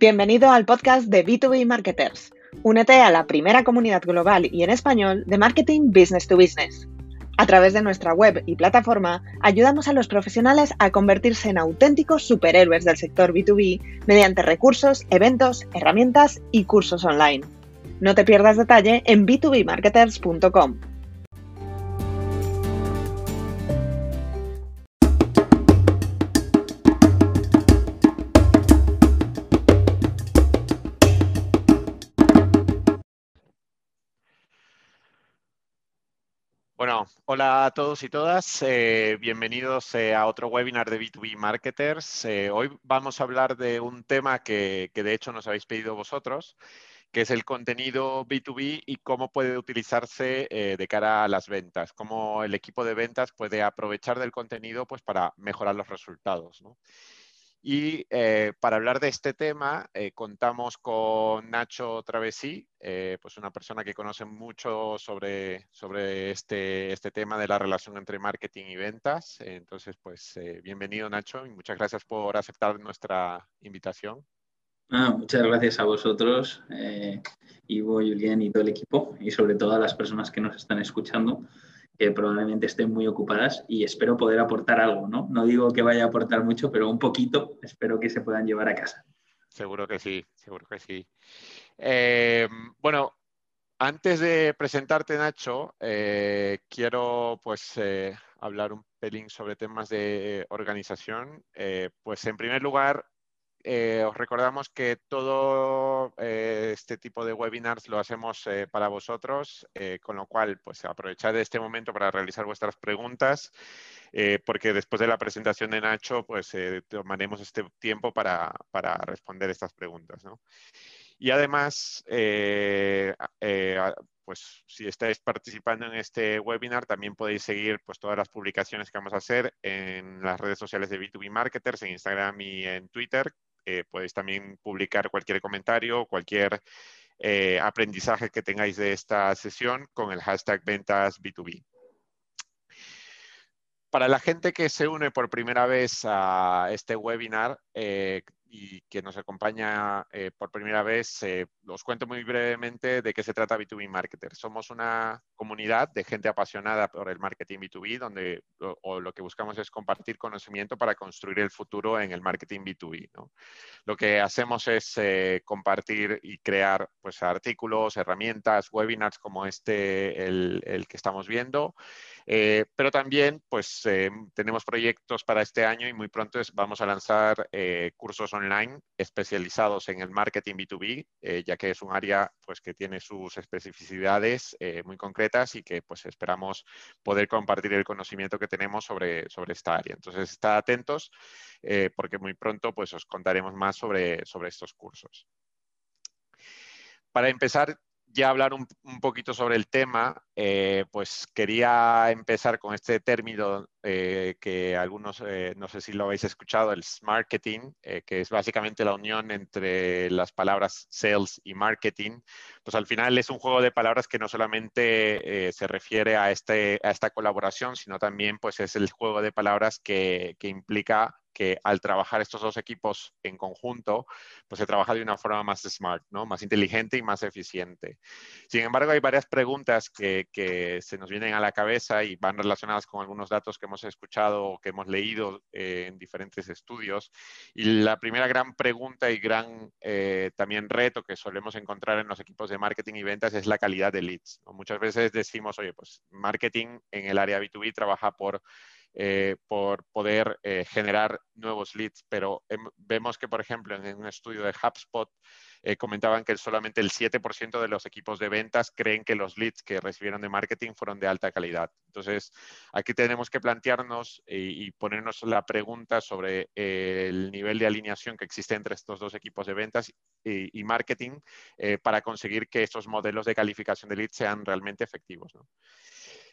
Bienvenido al podcast de B2B Marketers. Únete a la primera comunidad global y en español de marketing business to business. A través de nuestra web y plataforma, ayudamos a los profesionales a convertirse en auténticos superhéroes del sector B2B mediante recursos, eventos, herramientas y cursos online. No te pierdas detalle en b2bmarketers.com. hola a todos y todas. Eh, bienvenidos eh, a otro webinar de B2B Marketers. Eh, hoy vamos a hablar de un tema que, de hecho nos habéis pedido vosotros, que es el contenido B2B y cómo puede utilizarse de cara a las ventas, cómo el equipo de ventas puede aprovechar del contenido pues, para mejorar los resultados. Y eh, para hablar de este tema, eh, contamos con Nacho Travesí, eh, pues una persona que conoce mucho sobre, sobre este, este tema de la relación entre marketing y ventas. Entonces, pues bienvenido Nacho y muchas gracias por aceptar nuestra invitación. Ah, muchas gracias a vosotros, Ivo, Julián y todo el equipo y sobre todo a las personas que nos están escuchando que probablemente estén muy ocupadas y espero poder aportar algo, ¿no? No digo que vaya a aportar mucho, pero un poquito espero que se puedan llevar a casa. Seguro que sí, seguro que sí. Eh, bueno, antes de presentarte, Nacho, eh, quiero pues eh, hablar un pelín sobre temas de organización. pues en primer lugar, eh, os recordamos que todo eh, este tipo de webinars lo hacemos eh, para vosotros, con lo cual, pues aprovechad este momento para realizar vuestras preguntas, porque después de la presentación de Nacho, pues tomaremos este tiempo para, para responder estas preguntas. ¿no? Y además, pues si estáis participando en este webinar, también podéis seguir pues, todas las publicaciones que vamos a hacer en las redes sociales de B2B Marketers, en Instagram y en Twitter, eh, podéis también publicar cualquier comentario, cualquier eh, aprendizaje que tengáis de esta sesión con el hashtag ventas B2B. Para la gente que se une por primera vez a este webinar, eh, y que nos acompaña eh, por primera vez, eh, os cuento muy brevemente de qué se trata B2B Marketer. Somos una comunidad de gente apasionada por el marketing B2B, donde o, lo que buscamos es compartir conocimiento para construir el futuro en el marketing B2B. Lo que hacemos es eh, compartir y crear pues, artículos, herramientas, webinars como este, el, el que estamos viendo. Eh, pero también, pues, eh, tenemos proyectos para este año y muy pronto vamos a lanzar eh, cursos online especializados en el marketing B2B, ya que es un área, pues, que tiene sus especificidades muy concretas y que, pues, esperamos poder compartir el conocimiento que tenemos sobre, sobre esta área. Entonces, estad atentos porque muy pronto, pues, os contaremos más sobre, sobre estos cursos. Para empezar, ya hablar un, poquito sobre el tema, eh, pues quería empezar con este término eh, que algunos, eh, no sé si lo habéis escuchado, el marketing, que es básicamente la unión entre las palabras sales y marketing. Pues al final es un juego de palabras que no solamente se refiere a, este, a esta colaboración, sino también pues es el juego de palabras que, que implica que al trabajar estos dos equipos en conjunto, pues se trabaja de una forma más smart, ¿no? Más inteligente y más eficiente. Sin embargo, hay varias preguntas que, se nos vienen a la cabeza y van relacionadas con algunos datos que hemos escuchado o que hemos leído eh, en diferentes estudios. Y la primera gran pregunta y gran eh, también reto que solemos encontrar en los equipos de marketing y ventas es la calidad de leads. Muchas veces decimos, oye, pues marketing en el área B2B trabaja por eh, por poder eh, generar nuevos leads, pero vemos que, por ejemplo, en, un estudio de HubSpot eh, comentaban que solamente el 7% de los equipos de ventas creen que los leads que recibieron de marketing fueron de alta calidad. Entonces, aquí tenemos que plantearnos y, ponernos la pregunta sobre el nivel de alineación que existe entre estos dos equipos de ventas y, marketing para conseguir que estos modelos de calificación de leads sean realmente efectivos.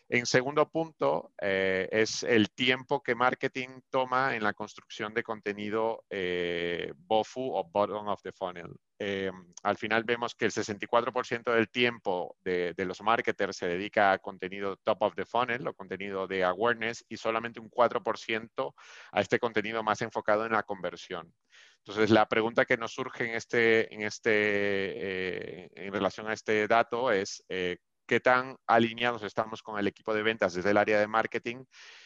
En segundo punto, eh, es el tiempo que marketing toma en la construcción de contenido eh, BOFU o Bottom of the Funnel. Eh, al final vemos que el 64% del tiempo de, los marketers se dedica a contenido top of the funnel o contenido de awareness y solamente un 4% a este contenido más enfocado en la conversión. Entonces, la pregunta que nos surge en, este, este, eh, relación a este dato es qué tan alineados estamos con el equipo de ventas desde el área de marketing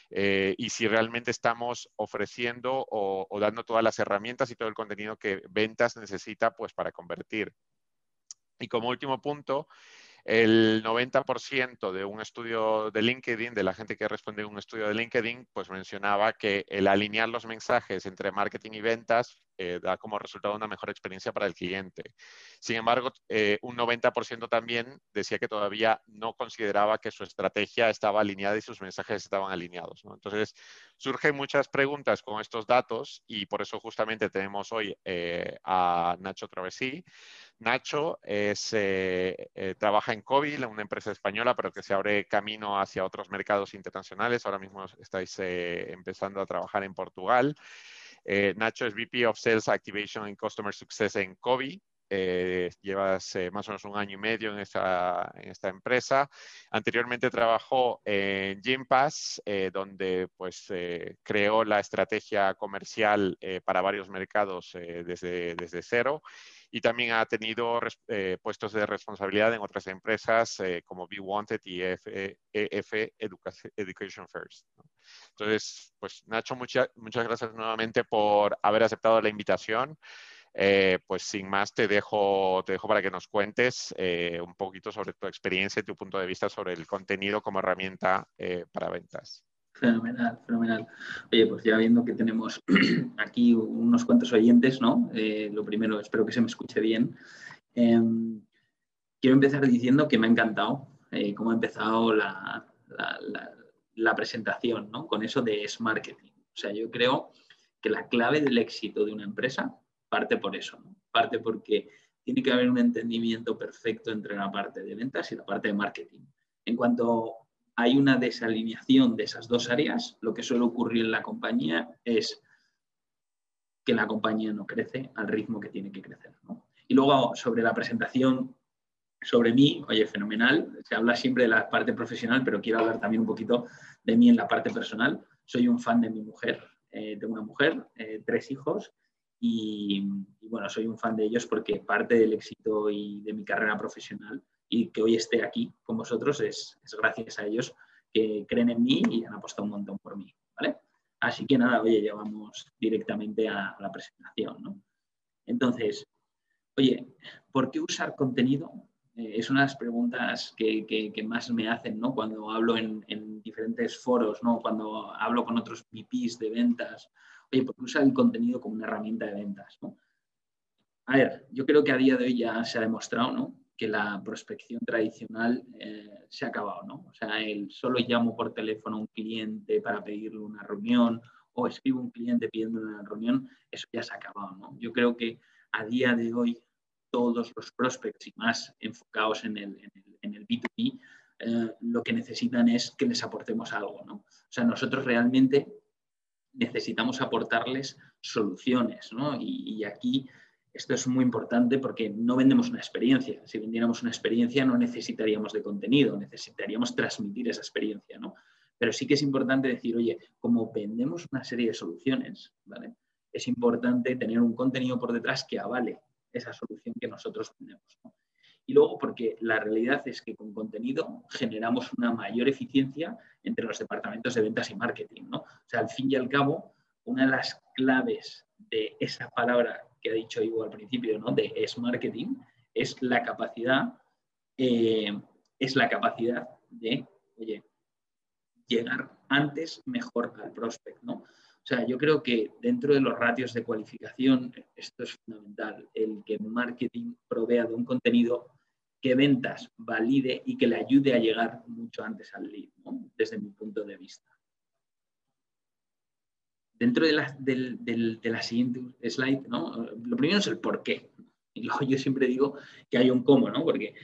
eh, y si realmente estamos ofreciendo o, o, dando todas las herramientas y todo el contenido que ventas necesita pues, para convertir. Y como último punto, el 90% de un estudio de LinkedIn, de la gente que responde a un estudio de LinkedIn, pues mencionaba que el alinear los mensajes entre marketing y ventas eh, da como resultado una mejor experiencia para el cliente. Sin embargo, eh, un 90% también decía que todavía no consideraba que su estrategia estaba alineada y sus mensajes estaban alineados. Entonces, surgen muchas preguntas con estos datos y por eso justamente tenemos hoy eh, a Nacho Travesí. Nacho eh, eh, trabaja en COVID, una empresa española, pero que se abre camino hacia otros mercados internacionales. Ahora mismo estáis empezando a trabajar en Portugal. Nacho es VP of Sales Activation and Customer Success en COVID. Llevas más o menos un año y medio en esta, en esta empresa. Anteriormente trabajó en Gympass, donde pues, creó la estrategia comercial para varios mercados desde, desde cero y también ha tenido eh, puestos de responsabilidad en otras empresas eh, como Be Wanted y EF, Education First. Entonces, pues Nacho, muchas gracias nuevamente por haber aceptado la invitación. Eh, pues sin más te dejo, te dejo para que nos cuentes un poquito sobre tu experiencia y tu punto de vista sobre el contenido como herramienta para ventas. Fenomenal, fenomenal. Oye, pues ya viendo que tenemos aquí unos cuantos oyentes, ¿no? Eh, lo primero, espero que se me escuche bien. Em, quiero empezar diciendo que me ha encantado eh, cómo ha empezado la, la, presentación, ¿no? Con eso de es marketing. O sea, yo creo que la clave del éxito de una empresa parte por eso. Parte porque tiene que haber un entendimiento perfecto entre la parte de ventas y la parte de marketing. En cuanto hay una desalineación de esas dos áreas, lo que suele ocurrir en la compañía es que la compañía no crece al ritmo que tiene que crecer. Y luego sobre la presentación, sobre mí, oye, fenomenal, se habla siempre de la parte profesional, pero quiero hablar también un poquito de mí en la parte personal. Soy un fan de mi mujer, eh, tengo una mujer, eh, tres hijos, y, bueno, soy un fan de ellos porque parte del éxito y de mi carrera profesional y que hoy esté aquí con vosotros es, gracias a ellos que creen en mí y han apostado un montón por mí. ¿vale? Así que nada, oye, ya vamos directamente a, la presentación. ¿no? Entonces, oye, ¿por qué usar contenido? Eh, es una de las preguntas que, más me hacen ¿no? cuando hablo en, diferentes foros, ¿no? cuando hablo con otros VPs de ventas. Oye, ¿por qué usar el contenido como una herramienta de ventas? A ver, yo creo que a día de hoy ya se ha demostrado ¿no? que la prospección tradicional eh, se ha acabado, ¿no? O sea, el solo llamo por teléfono a un cliente para pedirle una reunión o escribo a un cliente pidiendo una reunión, eso ya se ha acabado, ¿no? Yo creo que a día de hoy todos los prospects y más enfocados en el, en el, B2B, eh, lo que necesitan es que les aportemos algo, ¿no? O sea, nosotros realmente necesitamos aportarles soluciones, ¿no? y aquí esto es muy importante porque no vendemos una experiencia. Si vendiéramos una experiencia no necesitaríamos de contenido, necesitaríamos transmitir esa experiencia, ¿no? Pero sí que es importante decir, oye, como vendemos una serie de soluciones, ¿vale? Es importante tener un contenido por detrás que avale esa solución que nosotros vendemos. Y luego porque la realidad es que con contenido generamos una mayor eficiencia entre los departamentos de ventas y marketing, ¿no? O sea, al fin y al cabo, una de las claves de esa palabra que ha dicho Ivo al principio, ¿no? De es marketing, es la capacidad, eh, es la capacidad de, oye, llegar antes mejor al prospect, ¿no? O sea, yo creo que dentro de los ratios de cualificación, esto es fundamental, el que marketing provea de un contenido que ventas valide y que le ayude a llegar mucho antes al lead, ¿no? desde mi punto de vista. Dentro de la, de la siguiente slide, ¿no? lo primero es el por qué. Y luego yo siempre digo que hay un cómo, ¿no? Porque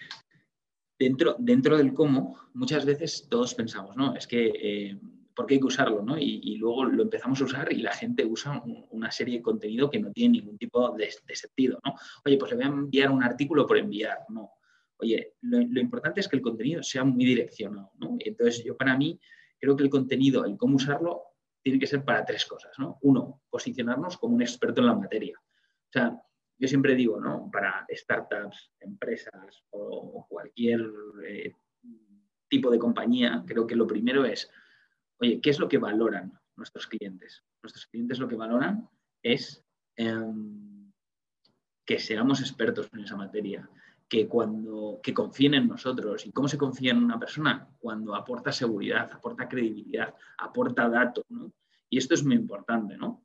dentro, dentro del cómo, muchas veces todos pensamos, ¿no? Es que, eh, ¿por qué hay que usarlo? ¿no? Y, luego lo empezamos a usar y la gente usa una serie de contenido que no tiene ningún tipo de, sentido, ¿no? Oye, pues le voy a enviar un artículo por enviar, no. Oye, lo, importante es que el contenido sea muy direccionado, ¿no? Entonces, yo para mí creo que el contenido, el cómo usarlo, tiene que ser para tres cosas. ¿no? Uno, posicionarnos como un experto en la materia. sea, yo siempre digo, ¿no? Para startups, empresas o cualquier eh, tipo de compañía, creo que lo primero es, oye, ¿qué es lo que valoran nuestros clientes? Nuestros clientes lo que valoran es em, que seamos expertos en esa materia, que cuando que confíen en nosotros. ¿Y cómo se confía en una persona? Cuando aporta seguridad, aporta credibilidad, aporta datos, ¿no? Y esto es muy importante, ¿no?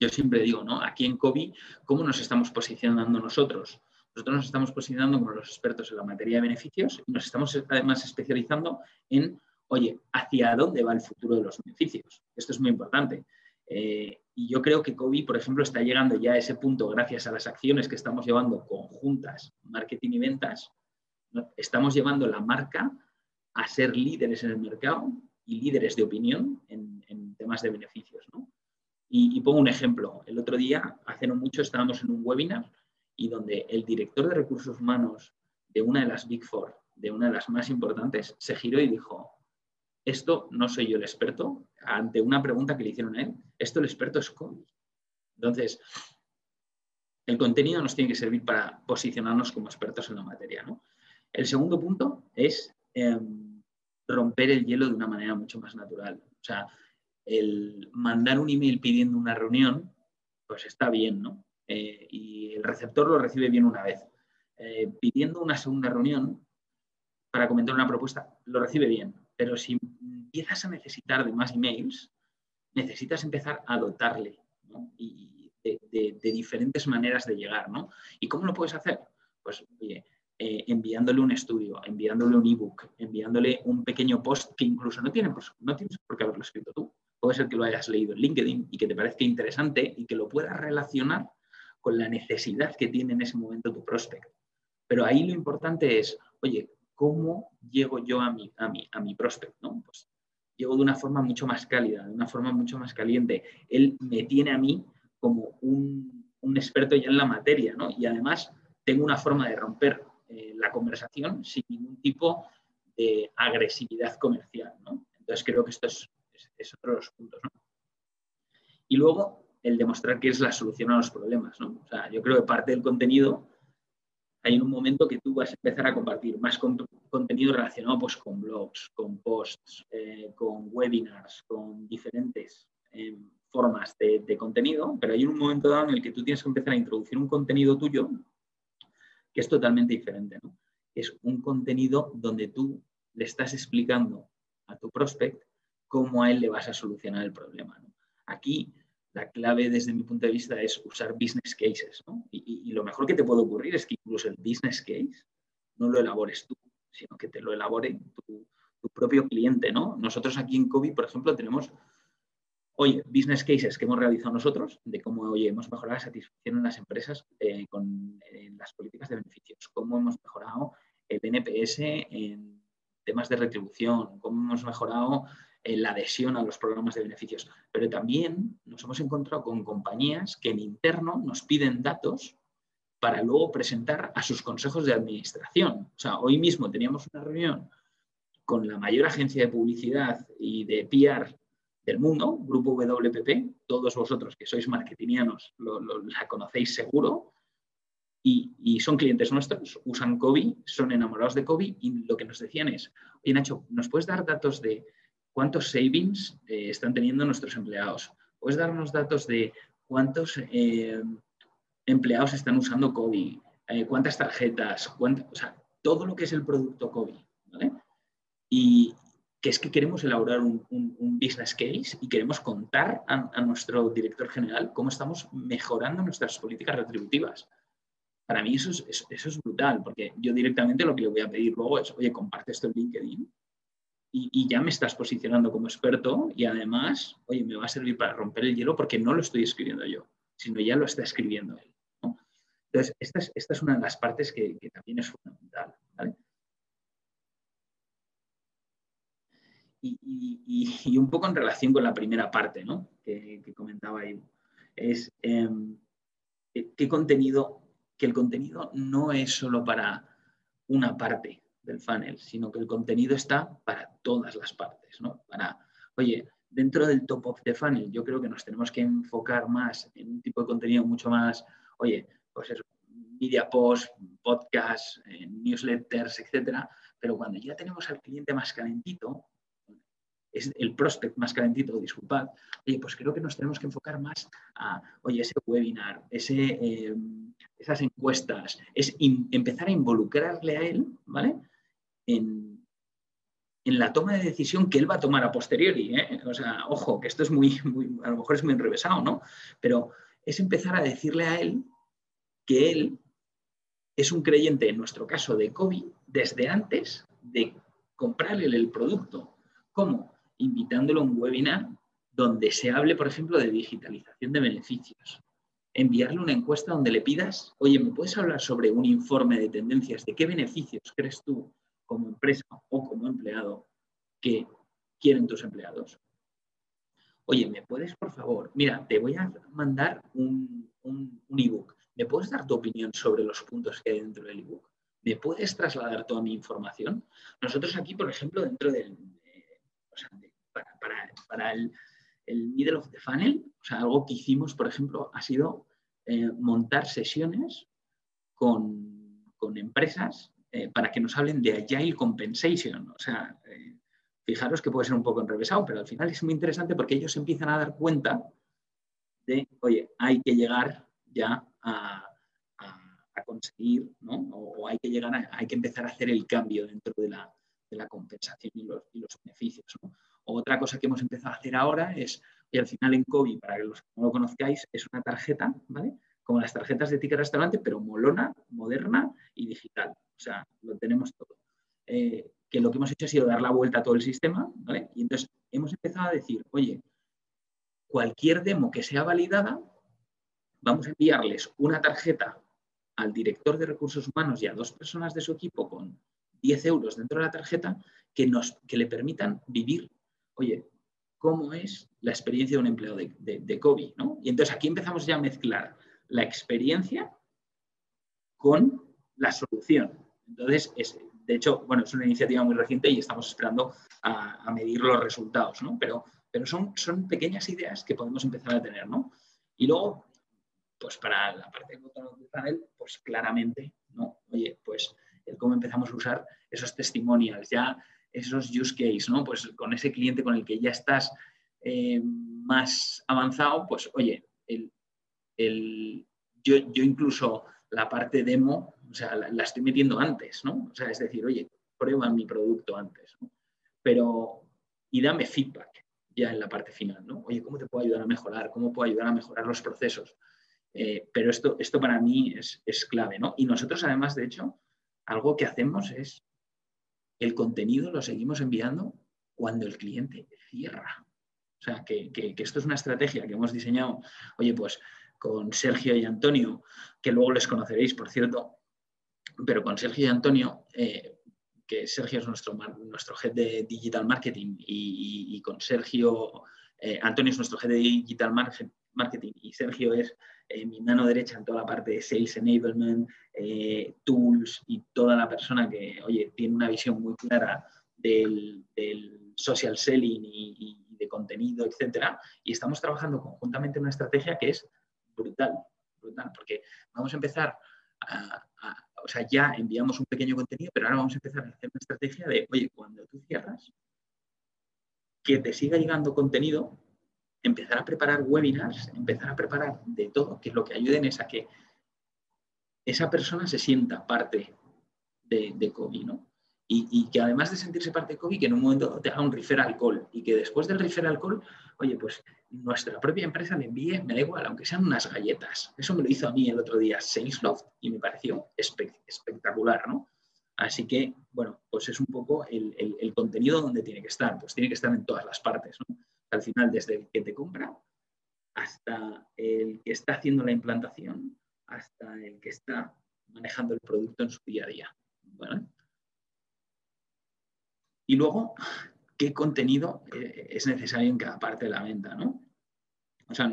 Yo siempre digo, ¿no? Aquí en COVID, ¿cómo nos estamos posicionando nosotros? Nosotros nos estamos posicionando como los expertos en la materia de beneficios y nos estamos además especializando en, oye, ¿hacia dónde va el futuro de los beneficios? Esto es muy importante. Eh, y yo creo que COVID, por ejemplo, está llegando ya a ese punto gracias a las acciones que estamos llevando conjuntas, marketing y ventas. Estamos llevando la marca a ser líderes en el mercado y líderes de opinión en, temas de beneficios. Y, y, pongo un ejemplo. El otro día, hace no mucho, estábamos en un webinar y donde el director de recursos humanos de una de las Big Four, de una de las más importantes, se giró y dijo, esto no soy yo el experto, ante una pregunta que le hicieron a él, esto el experto es COVID. Entonces, el contenido nos tiene que servir para posicionarnos como expertos en la materia. El segundo punto es em, romper el hielo de una manera mucho más natural. O sea, el mandar un email pidiendo una reunión, pues está bien, ¿no? Eh, y el receptor lo recibe bien una vez. Eh, pidiendo una segunda reunión para comentar una propuesta, lo recibe bien. Pero si empiezas a necesitar de más emails, necesitas empezar a dotarle de, diferentes maneras de llegar. ¿no? ¿Y cómo lo puedes hacer? Pues oye, eh, enviándole un estudio, enviándole un ebook, enviándole un pequeño post que incluso no, tiene, no tienes por qué haberlo escrito tú. Puede ser que lo hayas leído en LinkedIn y que te parezca interesante y que lo puedas relacionar con la necesidad que tiene en ese momento tu prospect. Pero ahí lo importante es, oye, ¿cómo llego yo a mi, a mi, a mi prospect? ¿no? Pues llego de una forma mucho más cálida, de una forma mucho más caliente. Él me tiene a mí como un, experto ya en la materia, ¿no? Y además tengo una forma de romper eh, la conversación sin ningún tipo de agresividad comercial, ¿no? Entonces creo que esto es, es otro de los puntos, ¿no? Y luego, el demostrar que es la solución a los problemas. ¿no? O sea, yo creo que parte del contenido, hay un momento que tú vas a empezar a compartir más contenido relacionado pues, con blogs, con posts, eh, con webinars, con diferentes eh, formas de, de, contenido, pero hay un momento dado en el que tú tienes que empezar a introducir un contenido tuyo que es totalmente diferente. ¿no? Es un contenido donde tú le estás explicando a tu prospect cómo a él le vas a solucionar el problema. ¿no? Aquí la clave desde mi punto de vista es usar business cases. Y, lo mejor que te puede ocurrir es que incluso el business case no lo elabores tú, sino que te lo elabore tu, propio cliente. ¿no? Nosotros aquí en COVID, por ejemplo, tenemos, oye, business cases que hemos realizado nosotros de cómo oye, hemos mejorado la satisfacción en las empresas eh, con las políticas de beneficios, cómo hemos mejorado el NPS en temas de retribución, cómo hemos mejorado la adhesión a los programas de beneficios. Pero también nos hemos encontrado con compañías que en interno nos piden datos para luego presentar a sus consejos de administración. O sea, hoy mismo teníamos una reunión con la mayor agencia de publicidad y de PR del mundo, Grupo WPP, todos vosotros que sois marketingianos la conocéis seguro, y, son clientes nuestros, usan COVID, son enamorados de COVID y lo que nos decían es, oye Nacho, ¿nos puedes dar datos de cuántos savings eh, están teniendo nuestros empleados. Puedes darnos datos de cuántos eh, empleados están usando COVID, eh, cuántas tarjetas, o sea, todo lo que es el producto COVID. Y que es que queremos elaborar un, business case y queremos contar a, nuestro director general cómo estamos mejorando nuestras políticas retributivas. Para mí eso es, eso es brutal, porque yo directamente lo que le voy a pedir luego es, oye, comparte esto en LinkedIn y, ya me estás posicionando como experto y además, oye, me va a servir para romper el hielo porque no lo estoy escribiendo yo, sino ya lo está escribiendo él. Entonces, esta es, esta es, una de las partes que, también es fundamental. Y, un poco en relación con la primera parte ¿no? que, comentaba ahí, es em, qué contenido, que el contenido no es solo para una parte del funnel, sino que el contenido está para todas las partes, ¿no? Para, oye, dentro del top of the funnel, yo creo que nos tenemos que enfocar más en un tipo de contenido mucho más oye, pues eso, media post, podcast, eh, newsletters, etcétera, pero cuando ya tenemos al cliente más calentito, es el prospect más calentito, disculpad, oye, pues creo que nos tenemos que enfocar más a, oye, ese webinar, ese, eh, esas encuestas, es empezar a involucrarle a él, ¿vale? En, la toma de decisión que él va a tomar a posteriori, ¿eh? O sea, ojo, que esto es muy, muy, a lo mejor es muy enrevesado, ¿no? Pero es empezar a decirle a él que él es un creyente, en nuestro caso, de COVID, desde antes de comprarle el producto. ¿Cómo? Invitándolo a un webinar donde se hable, por ejemplo, de digitalización de beneficios. Enviarle una encuesta donde le pidas, oye, ¿me puedes hablar sobre un informe de tendencias de qué beneficios crees tú como empresa o como empleado que quieren tus empleados? Oye, ¿me puedes, por favor? Mira, te voy a mandar un, un, ebook ¿Me puedes dar tu opinión sobre los puntos que hay dentro del ebook? ¿Me puedes trasladar toda mi información? Nosotros aquí, por ejemplo, dentro del, o sea, para, el, middle of the funnel, o sea, algo que hicimos, por ejemplo, ha sido eh, montar sesiones con, empresas eh, para que nos hablen de Agile Compensation. O sea, eh, fijaros que puede ser un poco enrevesado, pero al final es muy interesante porque ellos empiezan a dar cuenta de, oye, hay que llegar ya a, conseguir, ¿no? O, hay que llegar hay que empezar a hacer el cambio dentro de la, compensación y los, beneficios. Otra cosa que hemos empezado a hacer ahora es, y al final en COVID, para que los no lo conozcáis, es una tarjeta, ¿vale? Como las tarjetas de ticket restaurante, pero molona, moderna y digital. O sea, lo tenemos todo. Eh, que lo que hemos hecho ha sido dar la vuelta a todo el sistema, ¿vale? Y entonces hemos empezado a decir, oye, cualquier demo que sea validada, vamos a enviarles una tarjeta al director de recursos humanos y a dos personas de su equipo con 10 euros dentro de la tarjeta que, nos, que le permitan vivir, oye, cómo es la experiencia de un empleado de, de, COVID. ¿no? Y entonces aquí empezamos ya a mezclar la experiencia con la solución. Entonces, es, de hecho, bueno, es una iniciativa muy reciente y estamos esperando a, medir los resultados, ¿no? Pero, pero son, son pequeñas ideas que podemos empezar a tener, ¿no? Y luego, pues para la parte de panel, pues claramente, ¿no? Oye, pues el cómo empezamos a usar esos testimonials, ya esos use case, ¿no? Pues con ese cliente con el que ya estás eh, más avanzado, pues oye, el, yo, incluso la parte demo, o sea, la, estoy metiendo antes, ¿no? O sea, es decir, oye, prueba mi producto antes, ¿no? Pero, y dame feedback ya en la parte final, ¿no? Oye, ¿cómo te puedo ayudar a mejorar? ¿Cómo puedo ayudar a mejorar los procesos? Eh, pero esto, esto para mí es, clave, ¿no? Y nosotros además, de hecho, algo que hacemos es el contenido lo seguimos enviando cuando el cliente cierra. O sea, que, esto es una estrategia que hemos diseñado, oye, pues con Sergio y Antonio, que luego les conoceréis, por cierto, pero con Sergio y Antonio, eh, que Sergio es nuestro, nuestro head de digital marketing y, con Sergio, eh, Antonio es nuestro head de digital marketing y Sergio es eh, mi mano derecha en toda la parte de sales enablement, tools y toda la persona que, oye, tiene una visión muy clara del, social selling y, de contenido, etcétera. Y estamos trabajando conjuntamente en una estrategia que es brutal, brutal, porque vamos a empezar a, o sea, ya enviamos un pequeño contenido, pero ahora vamos a empezar a hacer una estrategia de, oye, cuando tú cierras, que te siga llegando contenido empezar a preparar webinars, empezar a preparar de todo, que lo que ayuden es a que esa persona se sienta parte de, de COVID, ¿no? Y, que además de sentirse parte de COVID, que en un momento te haga un referral call y que después del referral call, oye, pues nuestra propia empresa le envíe, me da igual, aunque sean unas galletas. Eso me lo hizo a mí el otro día Salesloft y me pareció espectacular, ¿no? Así que, bueno, pues es un poco el, contenido donde tiene que estar, pues tiene que estar en todas las partes, ¿no? al final desde el que te compra hasta el que está haciendo la implantación, hasta el que está manejando el producto en su día a día. Y luego, ¿qué contenido eh, es necesario en cada parte de la venta? ¿no? O sea,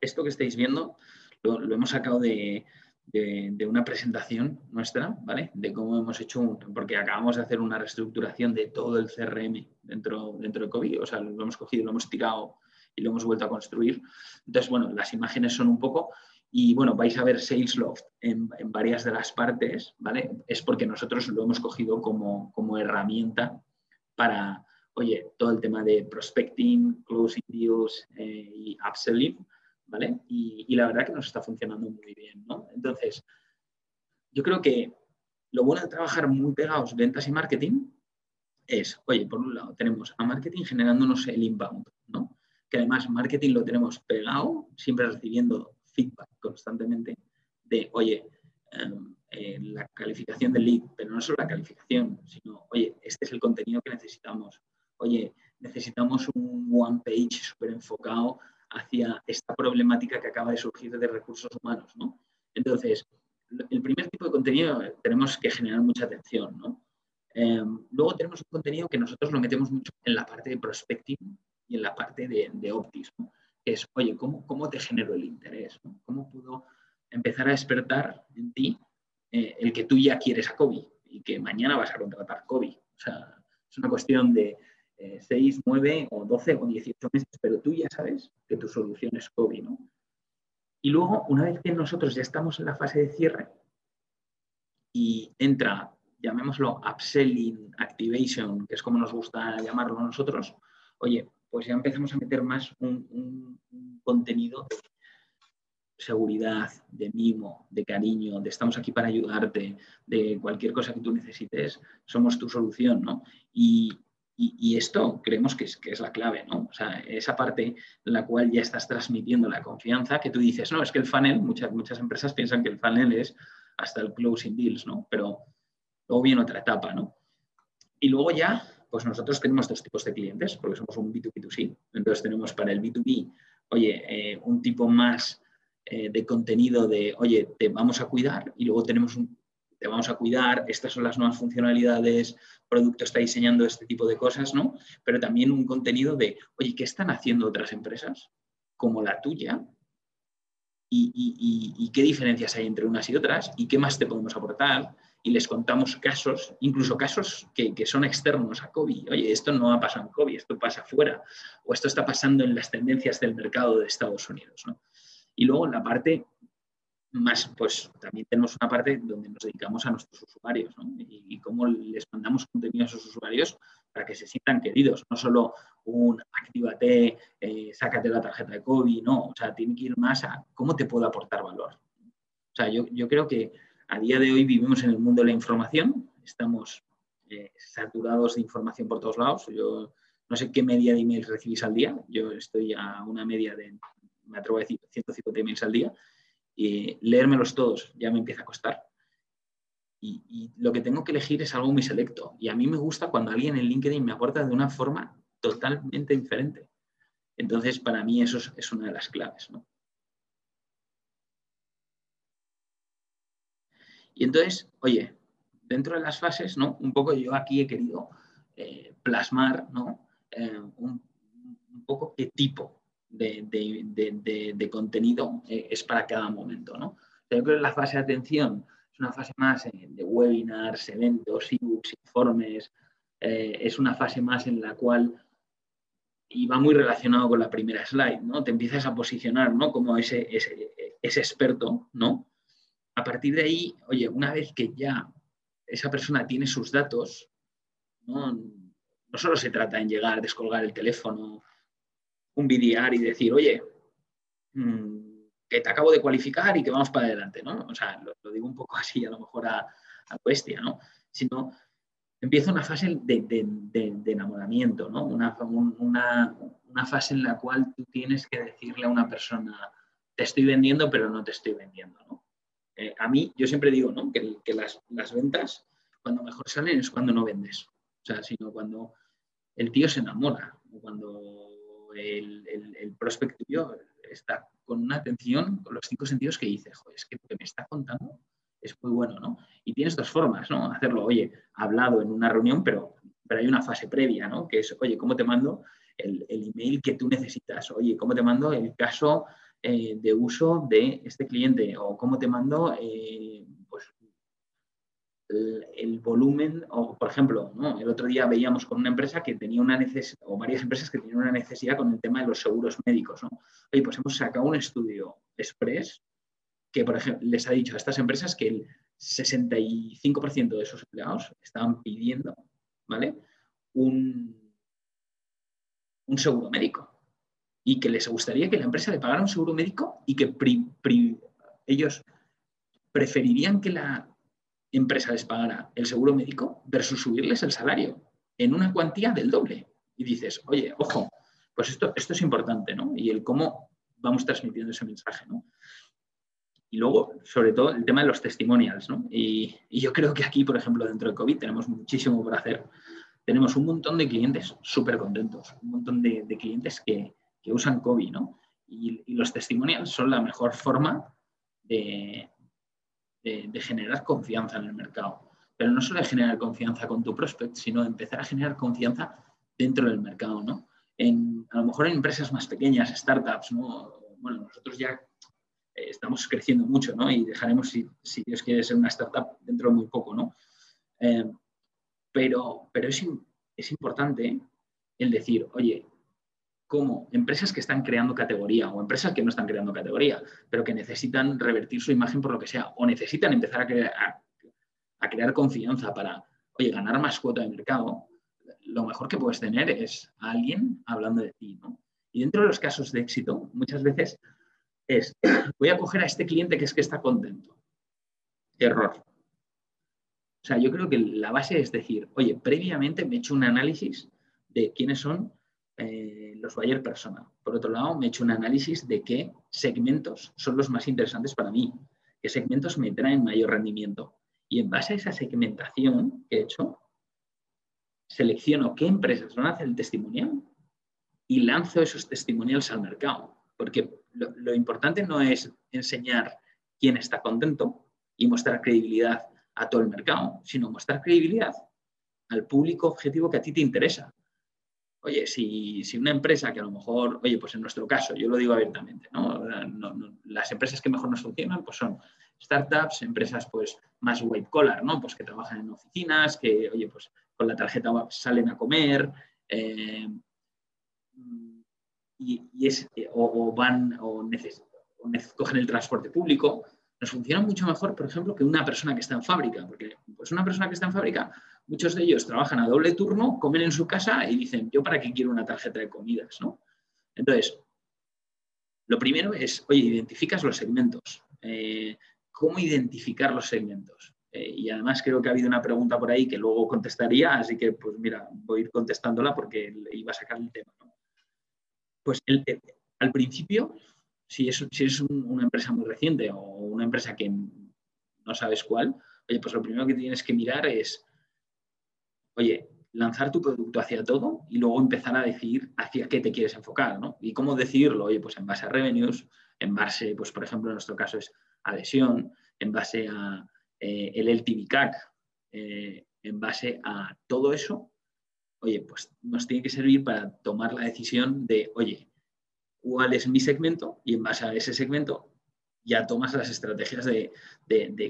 esto que estáis viendo lo hemos sacado de, de, una presentación nuestra, ¿vale? De cómo hemos hecho, un, porque acabamos de hacer una reestructuración de todo el CRM dentro, dentro de COVID, o sea, lo hemos cogido, lo hemos tirado y lo hemos vuelto a construir. Entonces, bueno, las imágenes son un poco, y bueno, vais a ver SalesLoft en, en varias de las partes, ¿vale? Es porque nosotros lo hemos cogido como, como herramienta para, oye, todo el tema de prospecting, closing deals eh, y upselling, ¿vale? Y, y, la verdad que nos está funcionando muy bien, ¿no? Entonces, yo creo que lo bueno de trabajar muy pegados ventas y marketing es, oye, por un lado tenemos a marketing generándonos el inbound, ¿no? Que además marketing lo tenemos pegado, siempre recibiendo feedback constantemente de, oye, em, eh, la calificación del lead, pero no solo la calificación, sino, oye, este es el contenido que necesitamos. Oye, necesitamos un one page súper enfocado hacia esta problemática que acaba de surgir de recursos humanos, ¿no? Entonces, el primer tipo de contenido tenemos que generar mucha atención, ¿no? Em, luego tenemos un contenido que nosotros lo metemos mucho en la parte de prospecting y en la parte de, de es, oye, ¿cómo, ¿cómo te genero el interés? ¿Cómo puedo empezar a despertar en ti eh, el que tú ya quieres a Kobe y que mañana vas a contratar Kobe? O sea, es una cuestión de 6, eh, 9 o 12 o 18 meses, pero tú ya sabes que tu solución es Kobe, ¿no? Y luego, una vez que nosotros ya estamos en la fase de cierre y entra llamémoslo upselling, activation, que es como nos gusta llamarlo nosotros, oye, pues ya empezamos a meter más un, contenido de seguridad, de mimo, de cariño, de estamos aquí para ayudarte, de cualquier cosa que tú necesites, somos tu solución, ¿no? Y, esto creemos que es, que es, la clave, ¿no? O sea, esa parte en la cual ya estás transmitiendo la confianza que tú dices, no, es que el funnel, muchas, muchas empresas piensan que el funnel es hasta el closing deals, ¿no? Pero Luego viene otra etapa, ¿no? Y luego ya, pues nosotros tenemos dos tipos de clientes, porque somos un B2B2C. Entonces tenemos para el B2B, oye, eh, un tipo más eh, de contenido de, oye, te vamos a cuidar, y luego tenemos un, te vamos a cuidar, estas son las nuevas funcionalidades, producto está diseñando este tipo de cosas, ¿no? Pero también un contenido de, oye, ¿qué están haciendo otras empresas como la tuya? Y, y, qué diferencias hay entre unas y otras? ¿Y qué más te podemos aportar? Y les contamos casos, incluso casos que, son externos a COVID. Oye, esto no ha pasado en COVID, esto pasa afuera, o esto está pasando en las tendencias del mercado de Estados Unidos. Y luego la parte más, pues también tenemos una parte donde nos dedicamos a nuestros usuarios y, cómo les mandamos contenido a esos usuarios para que se sientan queridos, no solo un actívate, eh, sácate la tarjeta de COVID, no, o sea, tiene que ir más a cómo te puedo aportar valor. O sea, yo, yo creo que a día de hoy vivimos en el mundo de la información, estamos eh, saturados de información por todos lados. Yo no sé qué media de emails recibís al día, yo estoy a una media de, me atrevo a decir, 150 emails al día, y leérmelos todos ya me empieza a costar. Y, lo que tengo que elegir es algo muy selecto. Y a mí me gusta cuando alguien en LinkedIn me aporta de una forma totalmente diferente. Entonces, para mí eso es, es una de las claves. ¿no? Y entonces, oye, dentro de las fases, ¿no? Un poco yo aquí he querido eh, plasmar, ¿no? Eh, un, poco qué tipo de, contenido eh, es para cada momento, ¿no? Yo creo que la fase de atención es una fase más de webinars, eventos, ebooks, informes, es una fase más en la cual y va muy relacionado con la primera slide, ¿no? Te empiezas a posicionar, ¿no? Como ese, ese, ese experto, ¿no? A partir de ahí, oye, una vez que ya esa persona tiene sus datos, no, solo se trata en llegar, descolgar el teléfono, un BDR y decir, oye, mm, que te acabo de cualificar y que vamos para adelante, ¿no? O sea, lo, digo un poco así, a lo mejor a, a ¿no? Sino empieza una fase de, enamoramiento, ¿no? Una, una, una, fase en la cual tú tienes que decirle a una persona, te estoy vendiendo, pero no te estoy vendiendo, ¿no? Eh, a mí, yo siempre digo que, las, ventas, cuando mejor salen es cuando no vendes. O sea, sino cuando el tío se enamora, o cuando el, el, prospecto está con una atención, con los cinco sentidos que dice, joder, es que lo que me está contando es muy bueno, ¿no? Y tienes dos formas, ¿no? Hacerlo, oye, hablado en una reunión, pero, pero hay una fase previa, ¿no? Que es, oye, ¿cómo te mando el, el email que tú necesitas? Oye, ¿cómo te mando el caso eh, de uso de este cliente o cómo te mando eh, pues, el, volumen, o por ejemplo, el otro día veíamos con una empresa que tenía una necesidad, o varias empresas que tenían una necesidad con el tema de los seguros médicos. ¿no? Oye, pues hemos sacado un estudio express que, por ejemplo, les ha dicho a estas empresas que el 65% de sus empleados estaban pidiendo ¿vale? un, un seguro médico y que les gustaría que la empresa le pagara un seguro médico y que ellos preferirían que la empresa les pagara el seguro médico versus subirles el salario en una cuantía del doble. Y dices, oye, ojo, pues esto, esto es importante, ¿no? Y el cómo vamos transmitiendo ese mensaje, ¿no? Y luego, sobre todo, el tema de los testimonials, ¿no? Y, yo creo que aquí, por ejemplo, dentro de COVID tenemos muchísimo por hacer. Tenemos un montón de clientes súper contentos, un montón de, clientes que, usan COVID, ¿no? Y, los testimonials son la mejor forma de, generar confianza en el mercado. Pero no solo de generar confianza con tu prospect, sino empezar a generar confianza dentro del mercado, ¿no? En, a lo mejor en empresas más pequeñas, startups, ¿no? Bueno, nosotros ya eh, estamos creciendo mucho, ¿no? Y dejaremos, si, si, Dios quiere, ser una startup dentro de muy poco, ¿no? Eh, pero es importante el decir, oye, como empresas que están creando categoría o empresas que no están creando categoría, pero que necesitan revertir su imagen por lo que sea, o necesitan empezar a crear, confianza para, oye, ganar más cuota de mercado, lo mejor que puedes tener es a alguien hablando de ti, ¿no? Y dentro de los casos de éxito, muchas veces es, voy a coger a este cliente que es que está contento. Error. O sea, yo creo que la base es decir, oye, previamente me he hecho un análisis de quiénes son eh, los buyer persona. Por otro lado, me he hecho un análisis de qué segmentos son los más interesantes para mí, qué segmentos me traen mayor rendimiento. Y en base a esa segmentación que he hecho, selecciono qué empresas van a hacer el testimonial y lanzo esos testimonials al mercado. Porque lo, lo importante no es enseñar quién está contento y mostrar credibilidad a todo el mercado, sino mostrar credibilidad al público objetivo que a ti te interesa oye, si, una empresa que a lo mejor, oye, pues en nuestro caso, yo lo digo abiertamente, ¿no? las empresas que mejor nos funcionan pues son startups, empresas pues más white collar, ¿no? Pues que trabajan en oficinas, que, oye, pues con la tarjeta salen a comer, eh, y, es, o, van o, cogen el transporte público, nos funciona mucho mejor, por ejemplo, que una persona que está en fábrica, porque pues una persona que está en fábrica muchos de ellos trabajan a doble turno, comen en su casa y dicen, yo para qué quiero una tarjeta de comidas, ¿no? Entonces, lo primero es, oye, identificas los segmentos. Eh, ¿Cómo identificar los segmentos? Eh, y además creo que ha habido una pregunta por ahí que luego contestaría, así que pues mira, voy a ir contestándola porque iba a sacar el tema. Pues al principio, si es, si es una empresa muy reciente o una empresa que no sabes cuál, oye, pues lo primero que tienes que mirar es oye, lanzar tu producto hacia todo y luego empezar a decidir hacia qué te quieres enfocar, ¿no? Y cómo decidirlo, oye, pues en base a revenues, en base, pues por ejemplo, en nuestro caso es adhesión, en base a eh, el LTV CAC, eh, en base a todo eso, oye, pues nos tiene que servir para tomar la decisión de, oye, ¿cuál es mi segmento? Y en base a ese segmento ya tomas las estrategias de,